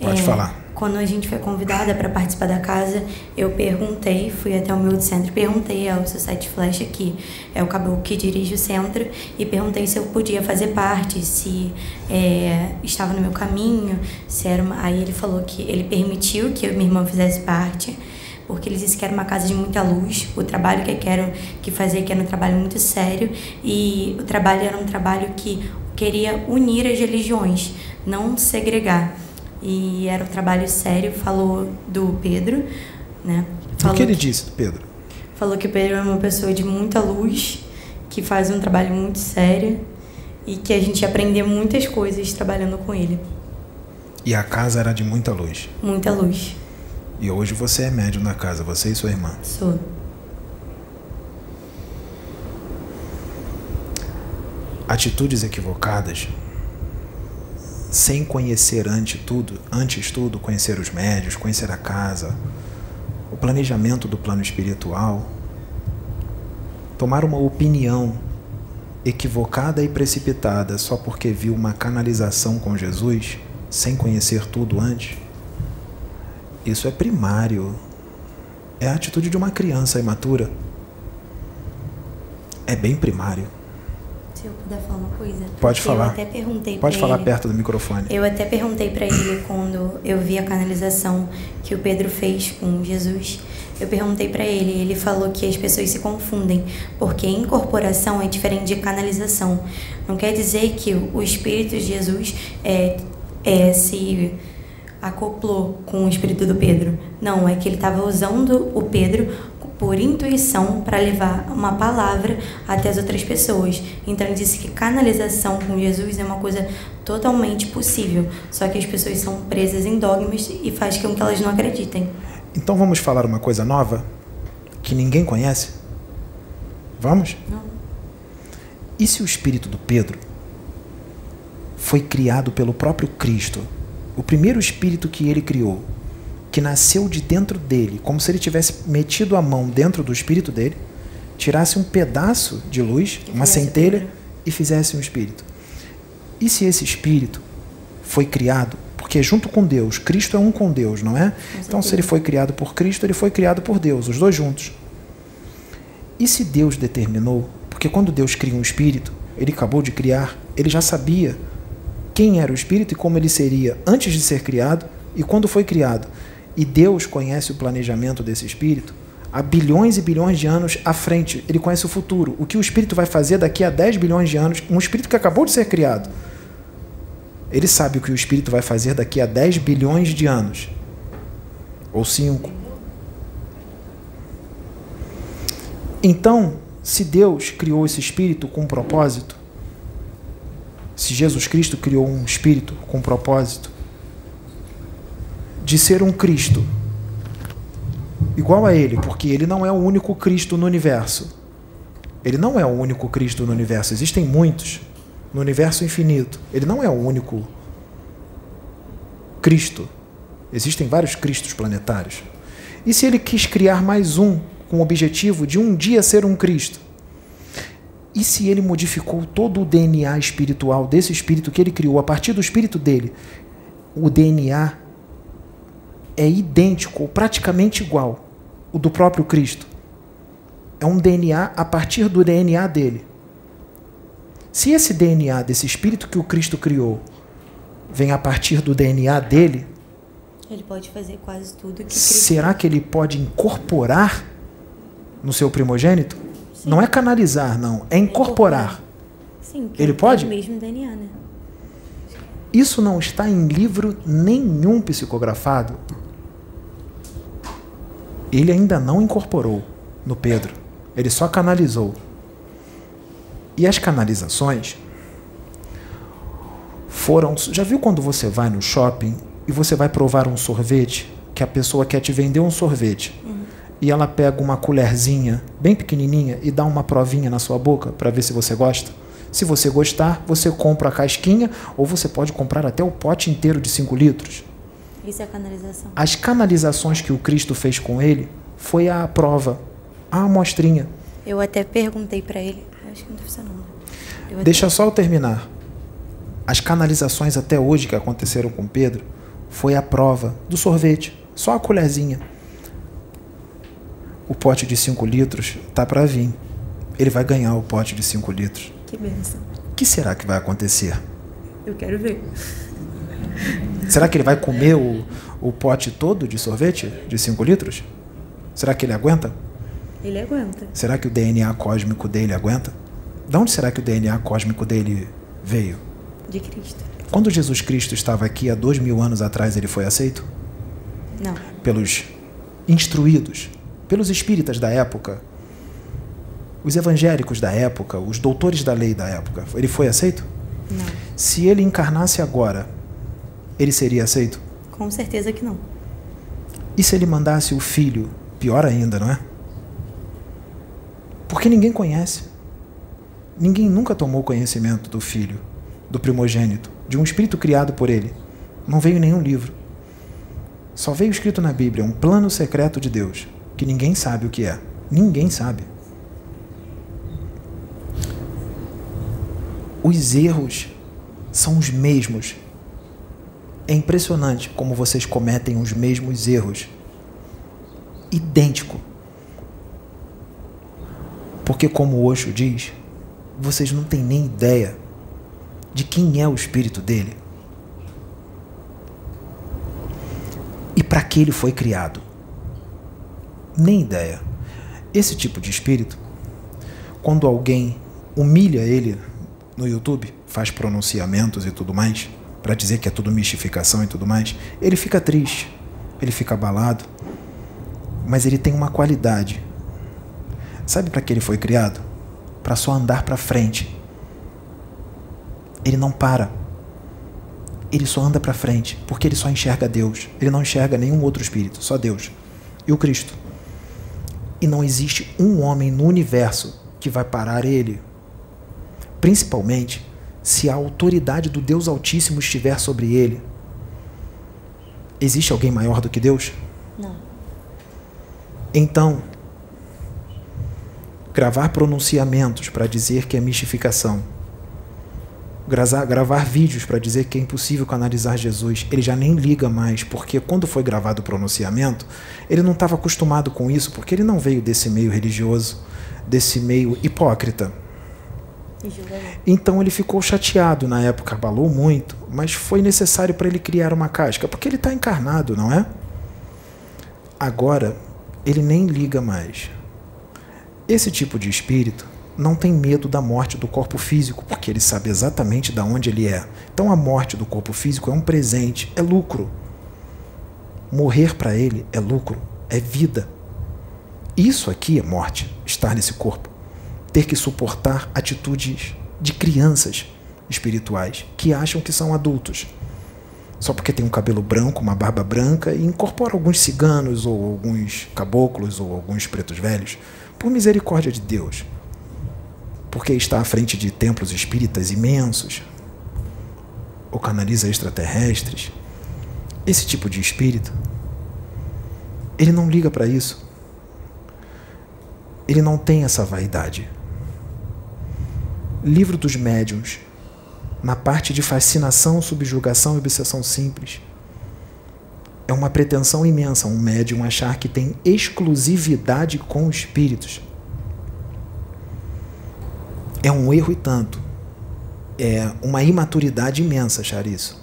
Pode É, falar. Quando a gente foi convidada para participar da casa, eu perguntei, fui até o meu centro, perguntei ao Society Flash, que é o caboclo que dirige o centro, e perguntei se eu podia fazer parte, se é, estava no meu caminho, se era uma... Aí ele falou que ele permitiu que eu e minha irmã fizesse parte, porque ele disse que era uma casa de muita luz, o trabalho que eu quero que fazer que era um trabalho muito sério e o trabalho era um trabalho que queria unir as religiões, não segregar. E era um trabalho sério, falou do Pedro, né? O Falou que ele disse, Pedro? Falou que o Pedro é uma pessoa de muita luz, que faz um trabalho muito sério e que a gente ia aprender muitas coisas trabalhando com ele. E a casa era de muita luz. Muita luz. E hoje você é médium da casa, você e sua irmã. Sou. Atitudes equivocadas, sem conhecer antes tudo, antes tudo, conhecer os médios, conhecer a casa, o planejamento do plano espiritual, tomar uma opinião equivocada e precipitada só porque viu uma canalização com Jesus, sem conhecer tudo antes, isso é primário. É a atitude de uma criança imatura. É bem primário. Se eu puder falar uma coisa. Pode falar. Eu até perguntei Pode falar ele. perto do microfone. Eu até perguntei para ele quando eu vi a canalização que o Pedro fez com Jesus. Eu perguntei para ele, ele falou que as pessoas se confundem, porque incorporação é diferente de canalização. Não quer dizer que o Espírito de Jesus é, é, se acoplou com o Espírito do Pedro. Não, é que ele estava usando o Pedro por intuição para levar uma palavra até as outras pessoas. Então ele disse que canalização com Jesus é uma coisa totalmente possível, só que as pessoas são presas em dogmas e faz com que elas não acreditem. Então vamos falar uma coisa nova que ninguém conhece? Vamos? Não. E se o espírito do Pedro foi criado pelo próprio Cristo? O primeiro espírito que ele criou, que nasceu de dentro dele, como se ele tivesse metido a mão dentro do espírito dele, tirasse um pedaço de luz, uma centelha, e fizesse um espírito. E se esse espírito foi criado, porque junto com Deus, Cristo é um com Deus, não é? Então, se ele foi criado por Cristo, ele foi criado por Deus, os dois juntos. E se Deus determinou, porque quando Deus cria um espírito, ele acabou de criar, ele já sabia quem era o espírito e como ele seria antes de ser criado e quando foi criado. E Deus conhece o planejamento desse espírito há bilhões e bilhões de anos à frente. Ele conhece o futuro. O que o espírito vai fazer daqui a 10 bilhões de anos, um espírito que acabou de ser criado. Ele sabe o que o espírito vai fazer daqui a 10 bilhões de anos. Ou 5. Então, se Deus criou esse espírito com um propósito, se Jesus Cristo criou um espírito com um propósito de ser um Cristo igual a ele, porque ele não é o único Cristo no universo. Ele não é o único Cristo no universo, existem muitos no universo infinito. Ele não é o único Cristo. Existem vários Cristos planetários. E se ele quis criar mais um com o objetivo de um dia ser um Cristo? E se ele modificou todo o DNA espiritual desse espírito que ele criou a partir do espírito dele? O DNA é idêntico, ou praticamente igual, o do próprio Cristo. É um DNA a partir do DNA dele. Se esse DNA desse espírito que o Cristo criou vem a partir do DNA dele, ele pode fazer quase tudo que Cristo será que ele pode incorporar no seu primogênito? Sim. Não é canalizar, não, é incorporar. Sim, ele pode? É o mesmo DNA, né? Isso não está em livro nenhum psicografado. Ele ainda não incorporou no Pedro. Ele só canalizou. E as canalizações foram. Já viu quando você vai no shopping e você vai provar um sorvete? Que a pessoa quer te vender um sorvete. Uhum. E ela pega uma colherzinha bem pequenininha e dá uma provinha na sua boca para ver se você gosta? Se você gostar, você compra a casquinha ou você pode comprar até o pote inteiro de 5 litros. Isso é canalização. As canalizações que o Cristo fez com ele foi a prova, a amostrinha. Eu até perguntei para ele, acho que não deve ser Deixa até... só eu terminar. As canalizações até hoje que aconteceram com Pedro foi a prova do sorvete, só a colherzinha. O pote de 5 litros tá para vir. Ele vai ganhar o pote de 5 litros. Que benção. O que será que vai acontecer? Eu quero ver. Será que ele vai comer o, o pote todo de sorvete de 5 litros? Será que ele aguenta? Ele aguenta. Será que o DNA cósmico dele aguenta? De onde será que o DNA cósmico dele veio? De Cristo. Quando Jesus Cristo estava aqui há dois mil anos atrás, ele foi aceito? Não. Pelos instruídos, pelos espíritas da época, os evangélicos da época, os doutores da lei da época. Ele foi aceito? Não. Se ele encarnasse agora, ele seria aceito? Com certeza que não. E se ele mandasse o filho? Pior ainda, não é? Porque ninguém conhece. Ninguém nunca tomou conhecimento do filho, do primogênito, de um espírito criado por ele. Não veio nenhum livro. Só veio escrito na Bíblia um plano secreto de Deus, que ninguém sabe o que é. Ninguém sabe. Os erros são os mesmos. É impressionante como vocês cometem os mesmos erros. Idêntico. Porque, como o Osho diz, vocês não têm nem ideia de quem é o espírito dele e para que ele foi criado. Nem ideia. Esse tipo de espírito, quando alguém humilha ele no YouTube, faz pronunciamentos e tudo mais, para dizer que é tudo mistificação e tudo mais, ele fica triste, ele fica abalado, mas ele tem uma qualidade Sabe para que ele foi criado? Para só andar para frente. Ele não para. Ele só anda para frente, porque ele só enxerga Deus. Ele não enxerga nenhum outro espírito, só Deus e o Cristo. E não existe um homem no universo que vai parar ele. Principalmente se a autoridade do Deus Altíssimo estiver sobre ele. Existe alguém maior do que Deus? Não. Então, gravar pronunciamentos para dizer que é mistificação, gravar, gravar vídeos para dizer que é impossível canalizar Jesus, ele já nem liga mais, porque quando foi gravado o pronunciamento, ele não estava acostumado com isso, porque ele não veio desse meio religioso, desse meio hipócrita. Então ele ficou chateado na época, abalou muito, mas foi necessário para ele criar uma casca, porque ele está encarnado, não é? Agora ele nem liga mais. Esse tipo de espírito não tem medo da morte do corpo físico, porque ele sabe exatamente de onde ele é. Então a morte do corpo físico é um presente, é lucro. Morrer para ele é lucro, é vida. Isso aqui é morte, estar nesse corpo. Ter que suportar atitudes de crianças espirituais que acham que são adultos. Só porque tem um cabelo branco, uma barba branca e incorpora alguns ciganos ou alguns caboclos ou alguns pretos velhos, por misericórdia de Deus. Porque está à frente de templos espíritas imensos, ou canaliza extraterrestres. Esse tipo de espírito, ele não liga para isso. Ele não tem essa vaidade. Livro dos Médiuns, na parte de fascinação, subjugação e obsessão simples. É uma pretensão imensa um médium achar que tem exclusividade com espíritos. É um erro e tanto. É uma imaturidade imensa achar isso.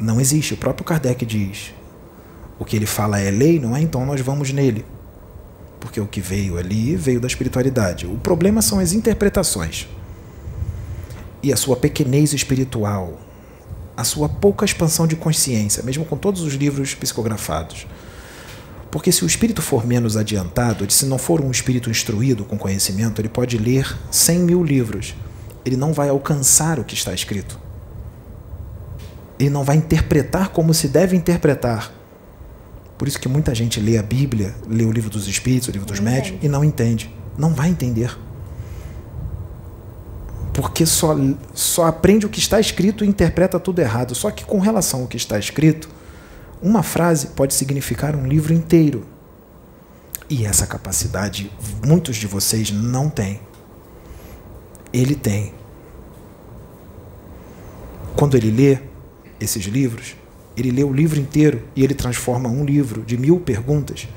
Não existe. O próprio Kardec diz: o que ele fala é lei, não é? Então nós vamos nele. Porque o que veio ali veio da espiritualidade. O problema são as interpretações e a sua pequenez espiritual, a sua pouca expansão de consciência, mesmo com todos os livros psicografados. Porque se o espírito for menos adiantado, se não for um espírito instruído com conhecimento, ele pode ler cem mil livros. Ele não vai alcançar o que está escrito. Ele não vai interpretar como se deve interpretar. Por isso que muita gente lê a Bíblia, lê o livro dos Espíritos, o livro dos Médios, e não entende. Não vai entender porque só, só aprende o que está escrito e interpreta tudo errado. Só que com relação ao que está escrito, uma frase pode significar um livro inteiro. E essa capacidade muitos de vocês não têm. Ele tem. Quando ele lê esses livros, ele lê o livro inteiro e ele transforma um livro de mil perguntas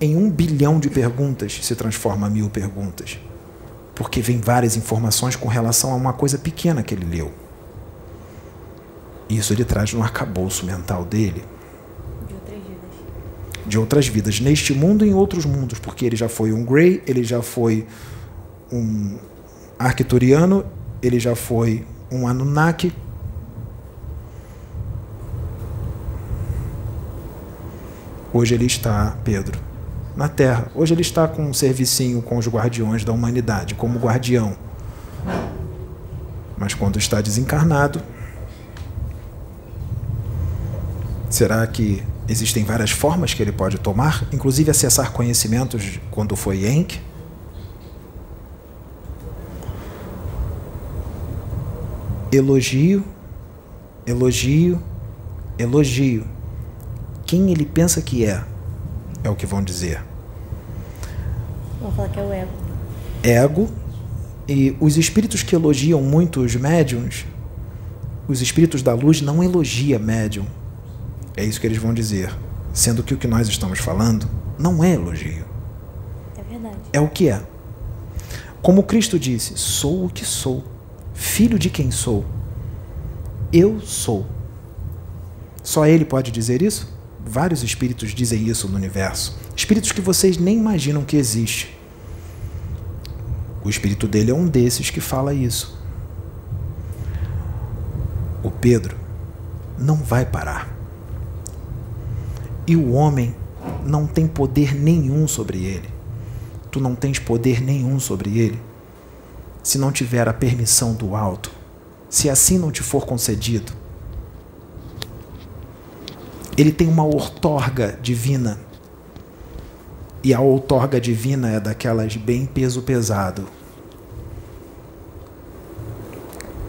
em um bilhão de perguntas se transforma mil perguntas porque vem várias informações com relação a uma coisa pequena que ele leu. Isso ele traz no arcabouço mental dele. De outras vidas. De outras vidas, neste mundo e em outros mundos, porque ele já foi um Grey, ele já foi um Arcturiano, ele já foi um Anunnaki. Hoje ele está, Pedro, na Terra. Hoje ele está com um servicinho com os guardiões da humanidade, como guardião. Mas quando está desencarnado, será que existem várias formas que ele pode tomar, inclusive acessar conhecimentos quando foi Enk? Elogio, elogio, elogio. Quem ele pensa que é? é o que vão dizer. Vão falar que é o ego. Ego. E os espíritos que elogiam muito os médiums, os espíritos da luz não elogia médium. É isso que eles vão dizer. Sendo que o que nós estamos falando não é elogio. É verdade. É o que é. Como Cristo disse: sou o que sou, filho de quem sou. Eu sou. Só Ele pode dizer isso? Vários espíritos dizem isso no universo. Espíritos que vocês nem imaginam que existe. O espírito dele é um desses que fala isso. O Pedro não vai parar. E o homem não tem poder nenhum sobre ele. Tu não tens poder nenhum sobre ele. Se não tiver a permissão do alto, se assim não te for concedido, ele tem uma outorga divina. E a outorga divina é daquelas bem peso pesado.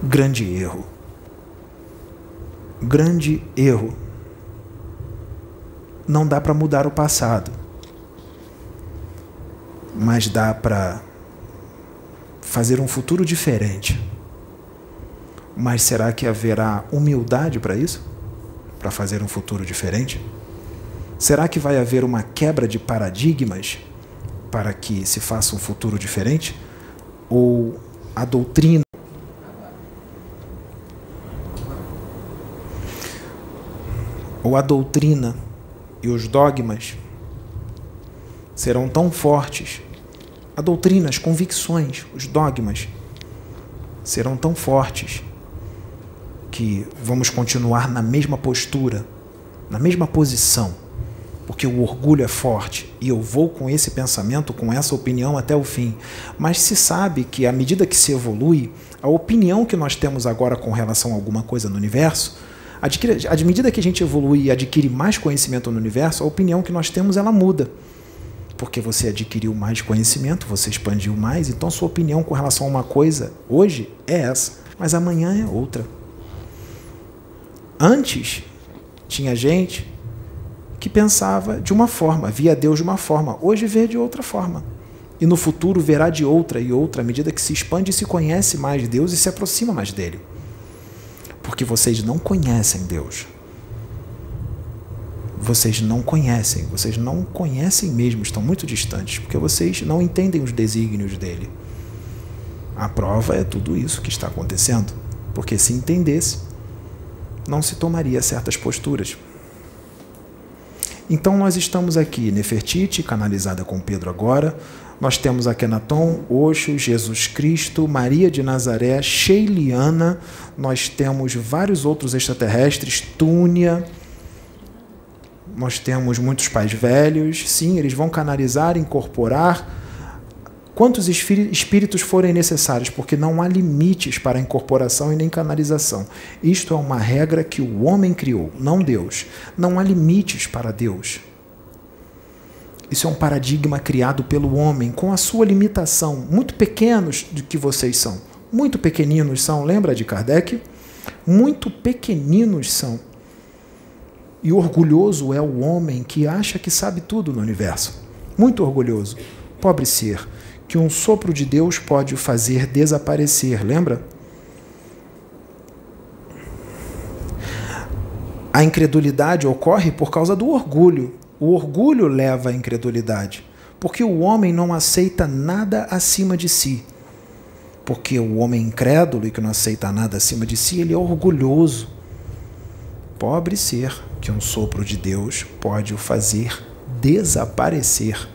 Grande erro. Grande erro. Não dá para mudar o passado. Mas dá para fazer um futuro diferente. Mas será que haverá humildade para isso? Para fazer um futuro diferente? Será que vai haver uma quebra de paradigmas para que se faça um futuro diferente? Ou a doutrina ou a doutrina e os dogmas serão tão fortes A doutrina, as convicções, os dogmas serão tão fortes que vamos continuar na mesma postura, na mesma posição, porque o orgulho é forte e eu vou com esse pensamento, com essa opinião até o fim. Mas se sabe que à medida que se evolui, a opinião que nós temos agora com relação a alguma coisa no universo, adquire, à medida que a gente evolui e adquire mais conhecimento no universo, a opinião que nós temos ela muda. Porque você adquiriu mais conhecimento, você expandiu mais, então sua opinião com relação a uma coisa hoje é essa, mas amanhã é outra. Antes, tinha gente que pensava de uma forma, via Deus de uma forma, hoje vê de outra forma e no futuro verá de outra e outra à medida que se expande e se conhece mais Deus e se aproxima mais dele. Porque vocês não conhecem Deus. Vocês não conhecem, vocês não conhecem mesmo, estão muito distantes, porque vocês não entendem os desígnios dele. A prova é tudo isso que está acontecendo, porque se entendesse, não se tomaria certas posturas. Então nós estamos aqui, Nefertiti, canalizada com Pedro agora, nós temos Akenaton, Oxo, Jesus Cristo, Maria de Nazaré, Sheiliana, nós temos vários outros extraterrestres, Túnia, nós temos muitos pais velhos, sim, eles vão canalizar, incorporar quantos espíritos forem necessários, porque não há limites para incorporação e nem canalização. Isto é uma regra que o homem criou, não Deus. Não há limites para Deus. Isso é um paradigma criado pelo homem com a sua limitação, muito pequenos do que vocês são. Muito pequeninos são, lembra de Kardec? Muito pequeninos são. E orgulhoso é o homem que acha que sabe tudo no universo. Muito orgulhoso. Pobre ser, que um sopro de Deus pode o fazer desaparecer, lembra? A incredulidade ocorre por causa do orgulho. O orgulho leva à incredulidade, porque o homem não aceita nada acima de si. Porque o homem incrédulo e que não aceita nada acima de si, ele é orgulhoso. Pobre ser que um sopro de Deus pode o fazer desaparecer.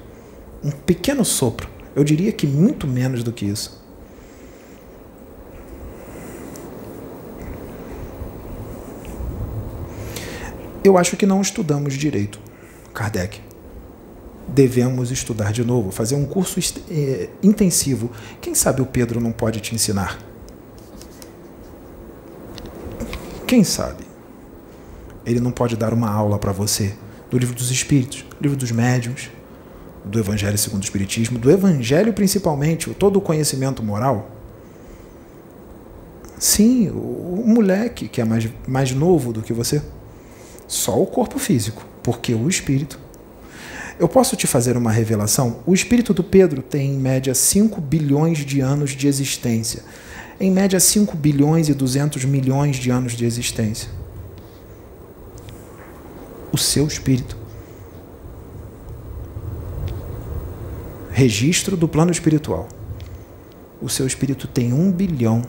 Um pequeno sopro, eu diria que muito menos do que isso. Eu acho que não estudamos direito. Kardec. Devemos estudar de novo, fazer um curso é, intensivo. Quem sabe o Pedro não pode te ensinar? Quem sabe? Ele não pode dar uma aula para você do livro dos Espíritos, livro dos Médiuns, do Evangelho segundo o Espiritismo, do Evangelho principalmente, todo o conhecimento moral. Sim, o moleque que é mais, mais novo do que você, só o corpo físico porque o espírito. Eu posso te fazer uma revelação? O espírito do Pedro tem, em média, 5 bilhões de anos de existência. Em média, 5 bilhões e 200 milhões de anos de existência. O seu espírito. Registro do plano espiritual. O seu espírito tem 1 bilhão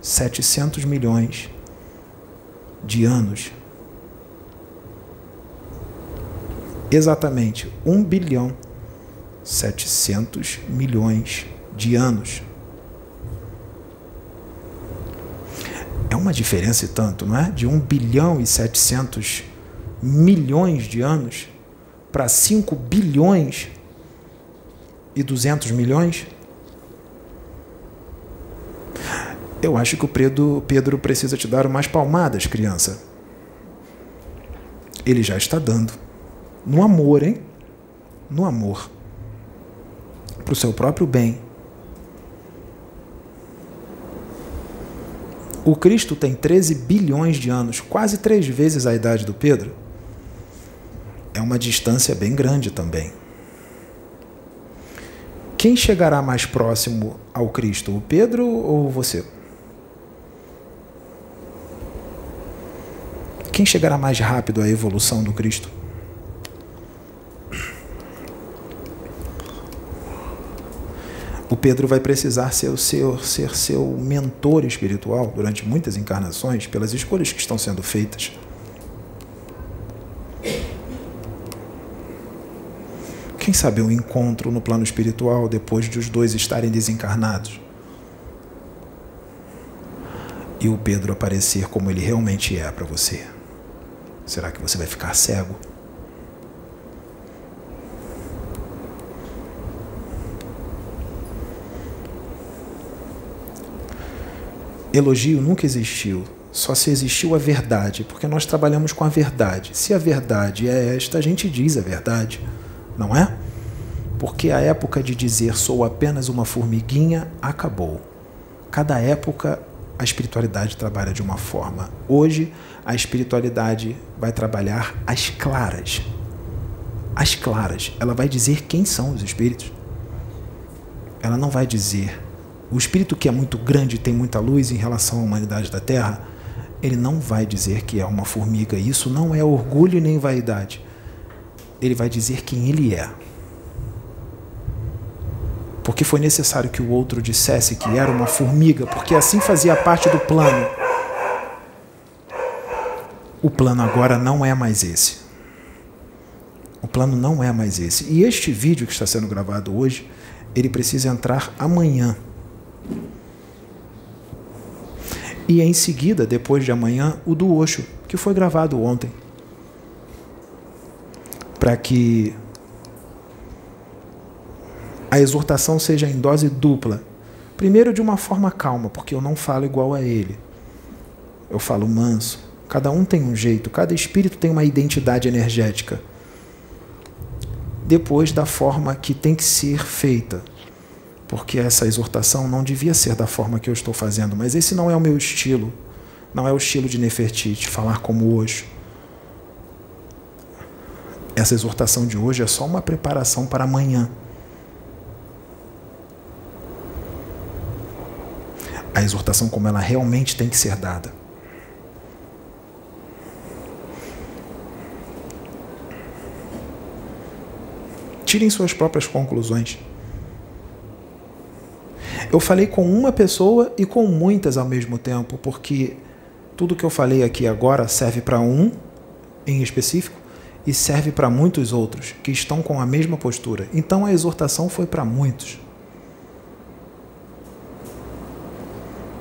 700 milhões de anos exatamente 1 bilhão 700 milhões de anos. É uma diferença e tanto, não é? De 1 bilhão e 700 milhões de anos para 5 bilhões e 200 milhões? Eu acho que o Pedro, Pedro precisa te dar umas palmadas, criança. Ele já está dando. No amor, hein? No amor. Para o seu próprio bem. O Cristo tem 13 bilhões de anos, quase três vezes a idade do Pedro. É uma distância bem grande também. Quem chegará mais próximo ao Cristo, o Pedro ou você? Quem chegará mais rápido à evolução do Cristo? o Pedro vai precisar ser seu, ser seu mentor espiritual durante muitas encarnações pelas escolhas que estão sendo feitas. Sabe um encontro no plano espiritual depois de os dois estarem desencarnados? E o Pedro aparecer como ele realmente é para você. Será que você vai ficar cego? Elogio nunca existiu, só se existiu a verdade, porque nós trabalhamos com a verdade. Se a verdade é esta, a gente diz a verdade, não é? Porque a época de dizer sou apenas uma formiguinha acabou. Cada época a espiritualidade trabalha de uma forma. Hoje a espiritualidade vai trabalhar as claras. As claras. Ela vai dizer quem são os espíritos. Ela não vai dizer o espírito que é muito grande e tem muita luz em relação à humanidade da Terra, ele não vai dizer que é uma formiga. Isso não é orgulho nem vaidade. Ele vai dizer quem ele é. Porque foi necessário que o outro dissesse que era uma formiga, porque assim fazia parte do plano. O plano agora não é mais esse. O plano não é mais esse. E este vídeo que está sendo gravado hoje, ele precisa entrar amanhã e em seguida, depois de amanhã, o do Osho, que foi gravado ontem. Para que a exortação seja em dose dupla. Primeiro, de uma forma calma, porque eu não falo igual a ele. Eu falo manso. Cada um tem um jeito, cada espírito tem uma identidade energética. Depois, da forma que tem que ser feita, porque essa exortação não devia ser da forma que eu estou fazendo, mas esse não é o meu estilo. Não é o estilo de Nefertiti, falar como hoje. Essa exortação de hoje é só uma preparação para amanhã. A exortação como ela realmente tem que ser dada. Tirem suas próprias conclusões. Eu falei com uma pessoa e com muitas ao mesmo tempo, porque tudo que eu falei aqui agora serve para um em específico e serve para muitos outros que estão com a mesma postura. Então a exortação foi para muitos.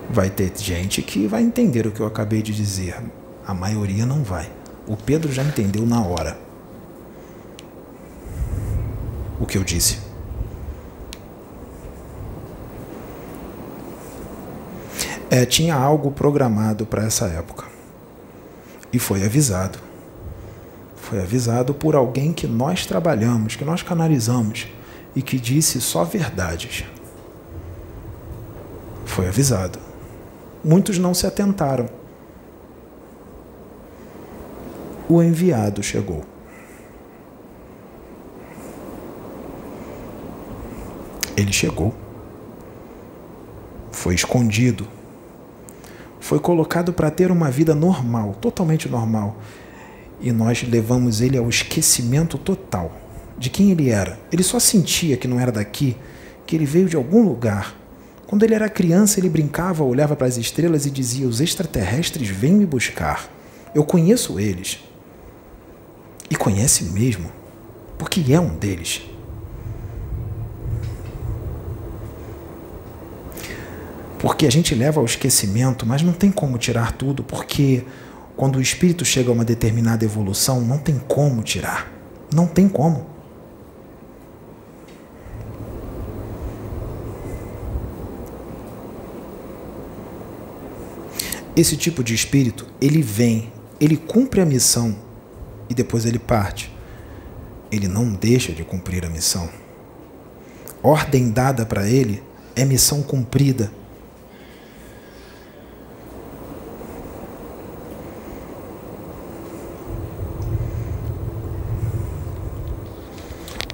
Vai ter gente que vai entender o que eu acabei de dizer. A maioria não vai. O Pedro já entendeu na hora o que eu disse. é, tinha algo programado para essa época. E foi avisado. Foi avisado por alguém que nós trabalhamos, que nós canalizamos e que disse só verdades. Foi avisado. Muitos não se atentaram. O enviado chegou. Ele chegou. Foi escondido foi colocado para ter uma vida normal, totalmente normal. E nós levamos ele ao esquecimento total de quem ele era. Ele só sentia que não era daqui, que ele veio de algum lugar. Quando ele era criança, ele brincava, olhava para as estrelas e dizia: Os extraterrestres vêm me buscar. Eu conheço eles. E conhece mesmo, porque é um deles. Porque a gente leva ao esquecimento, mas não tem como tirar tudo, porque quando o espírito chega a uma determinada evolução, não tem como tirar. Não tem como. Esse tipo de espírito, ele vem, ele cumpre a missão e depois ele parte. Ele não deixa de cumprir a missão. Ordem dada para ele é missão cumprida.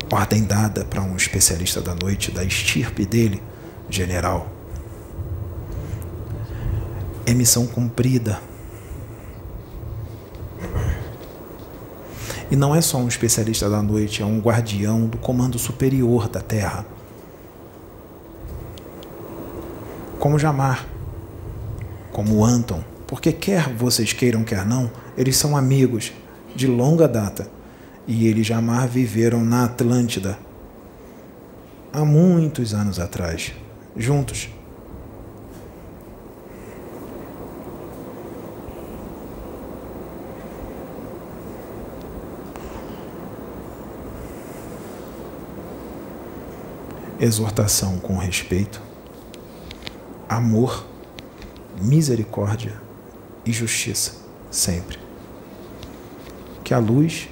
ordem dada para um especialista da noite da estirpe dele, general. É missão cumprida. E não é só um especialista da noite, é um guardião do comando superior da Terra. Como Jamar, como Anton, porque quer vocês queiram, quer não, eles são amigos de longa data e ele jamais viveram na Atlântida há muitos anos atrás, juntos. Exortação com respeito, amor, misericórdia e justiça, sempre. Que a luz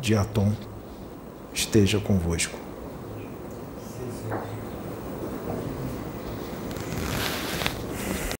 de Atom esteja convosco.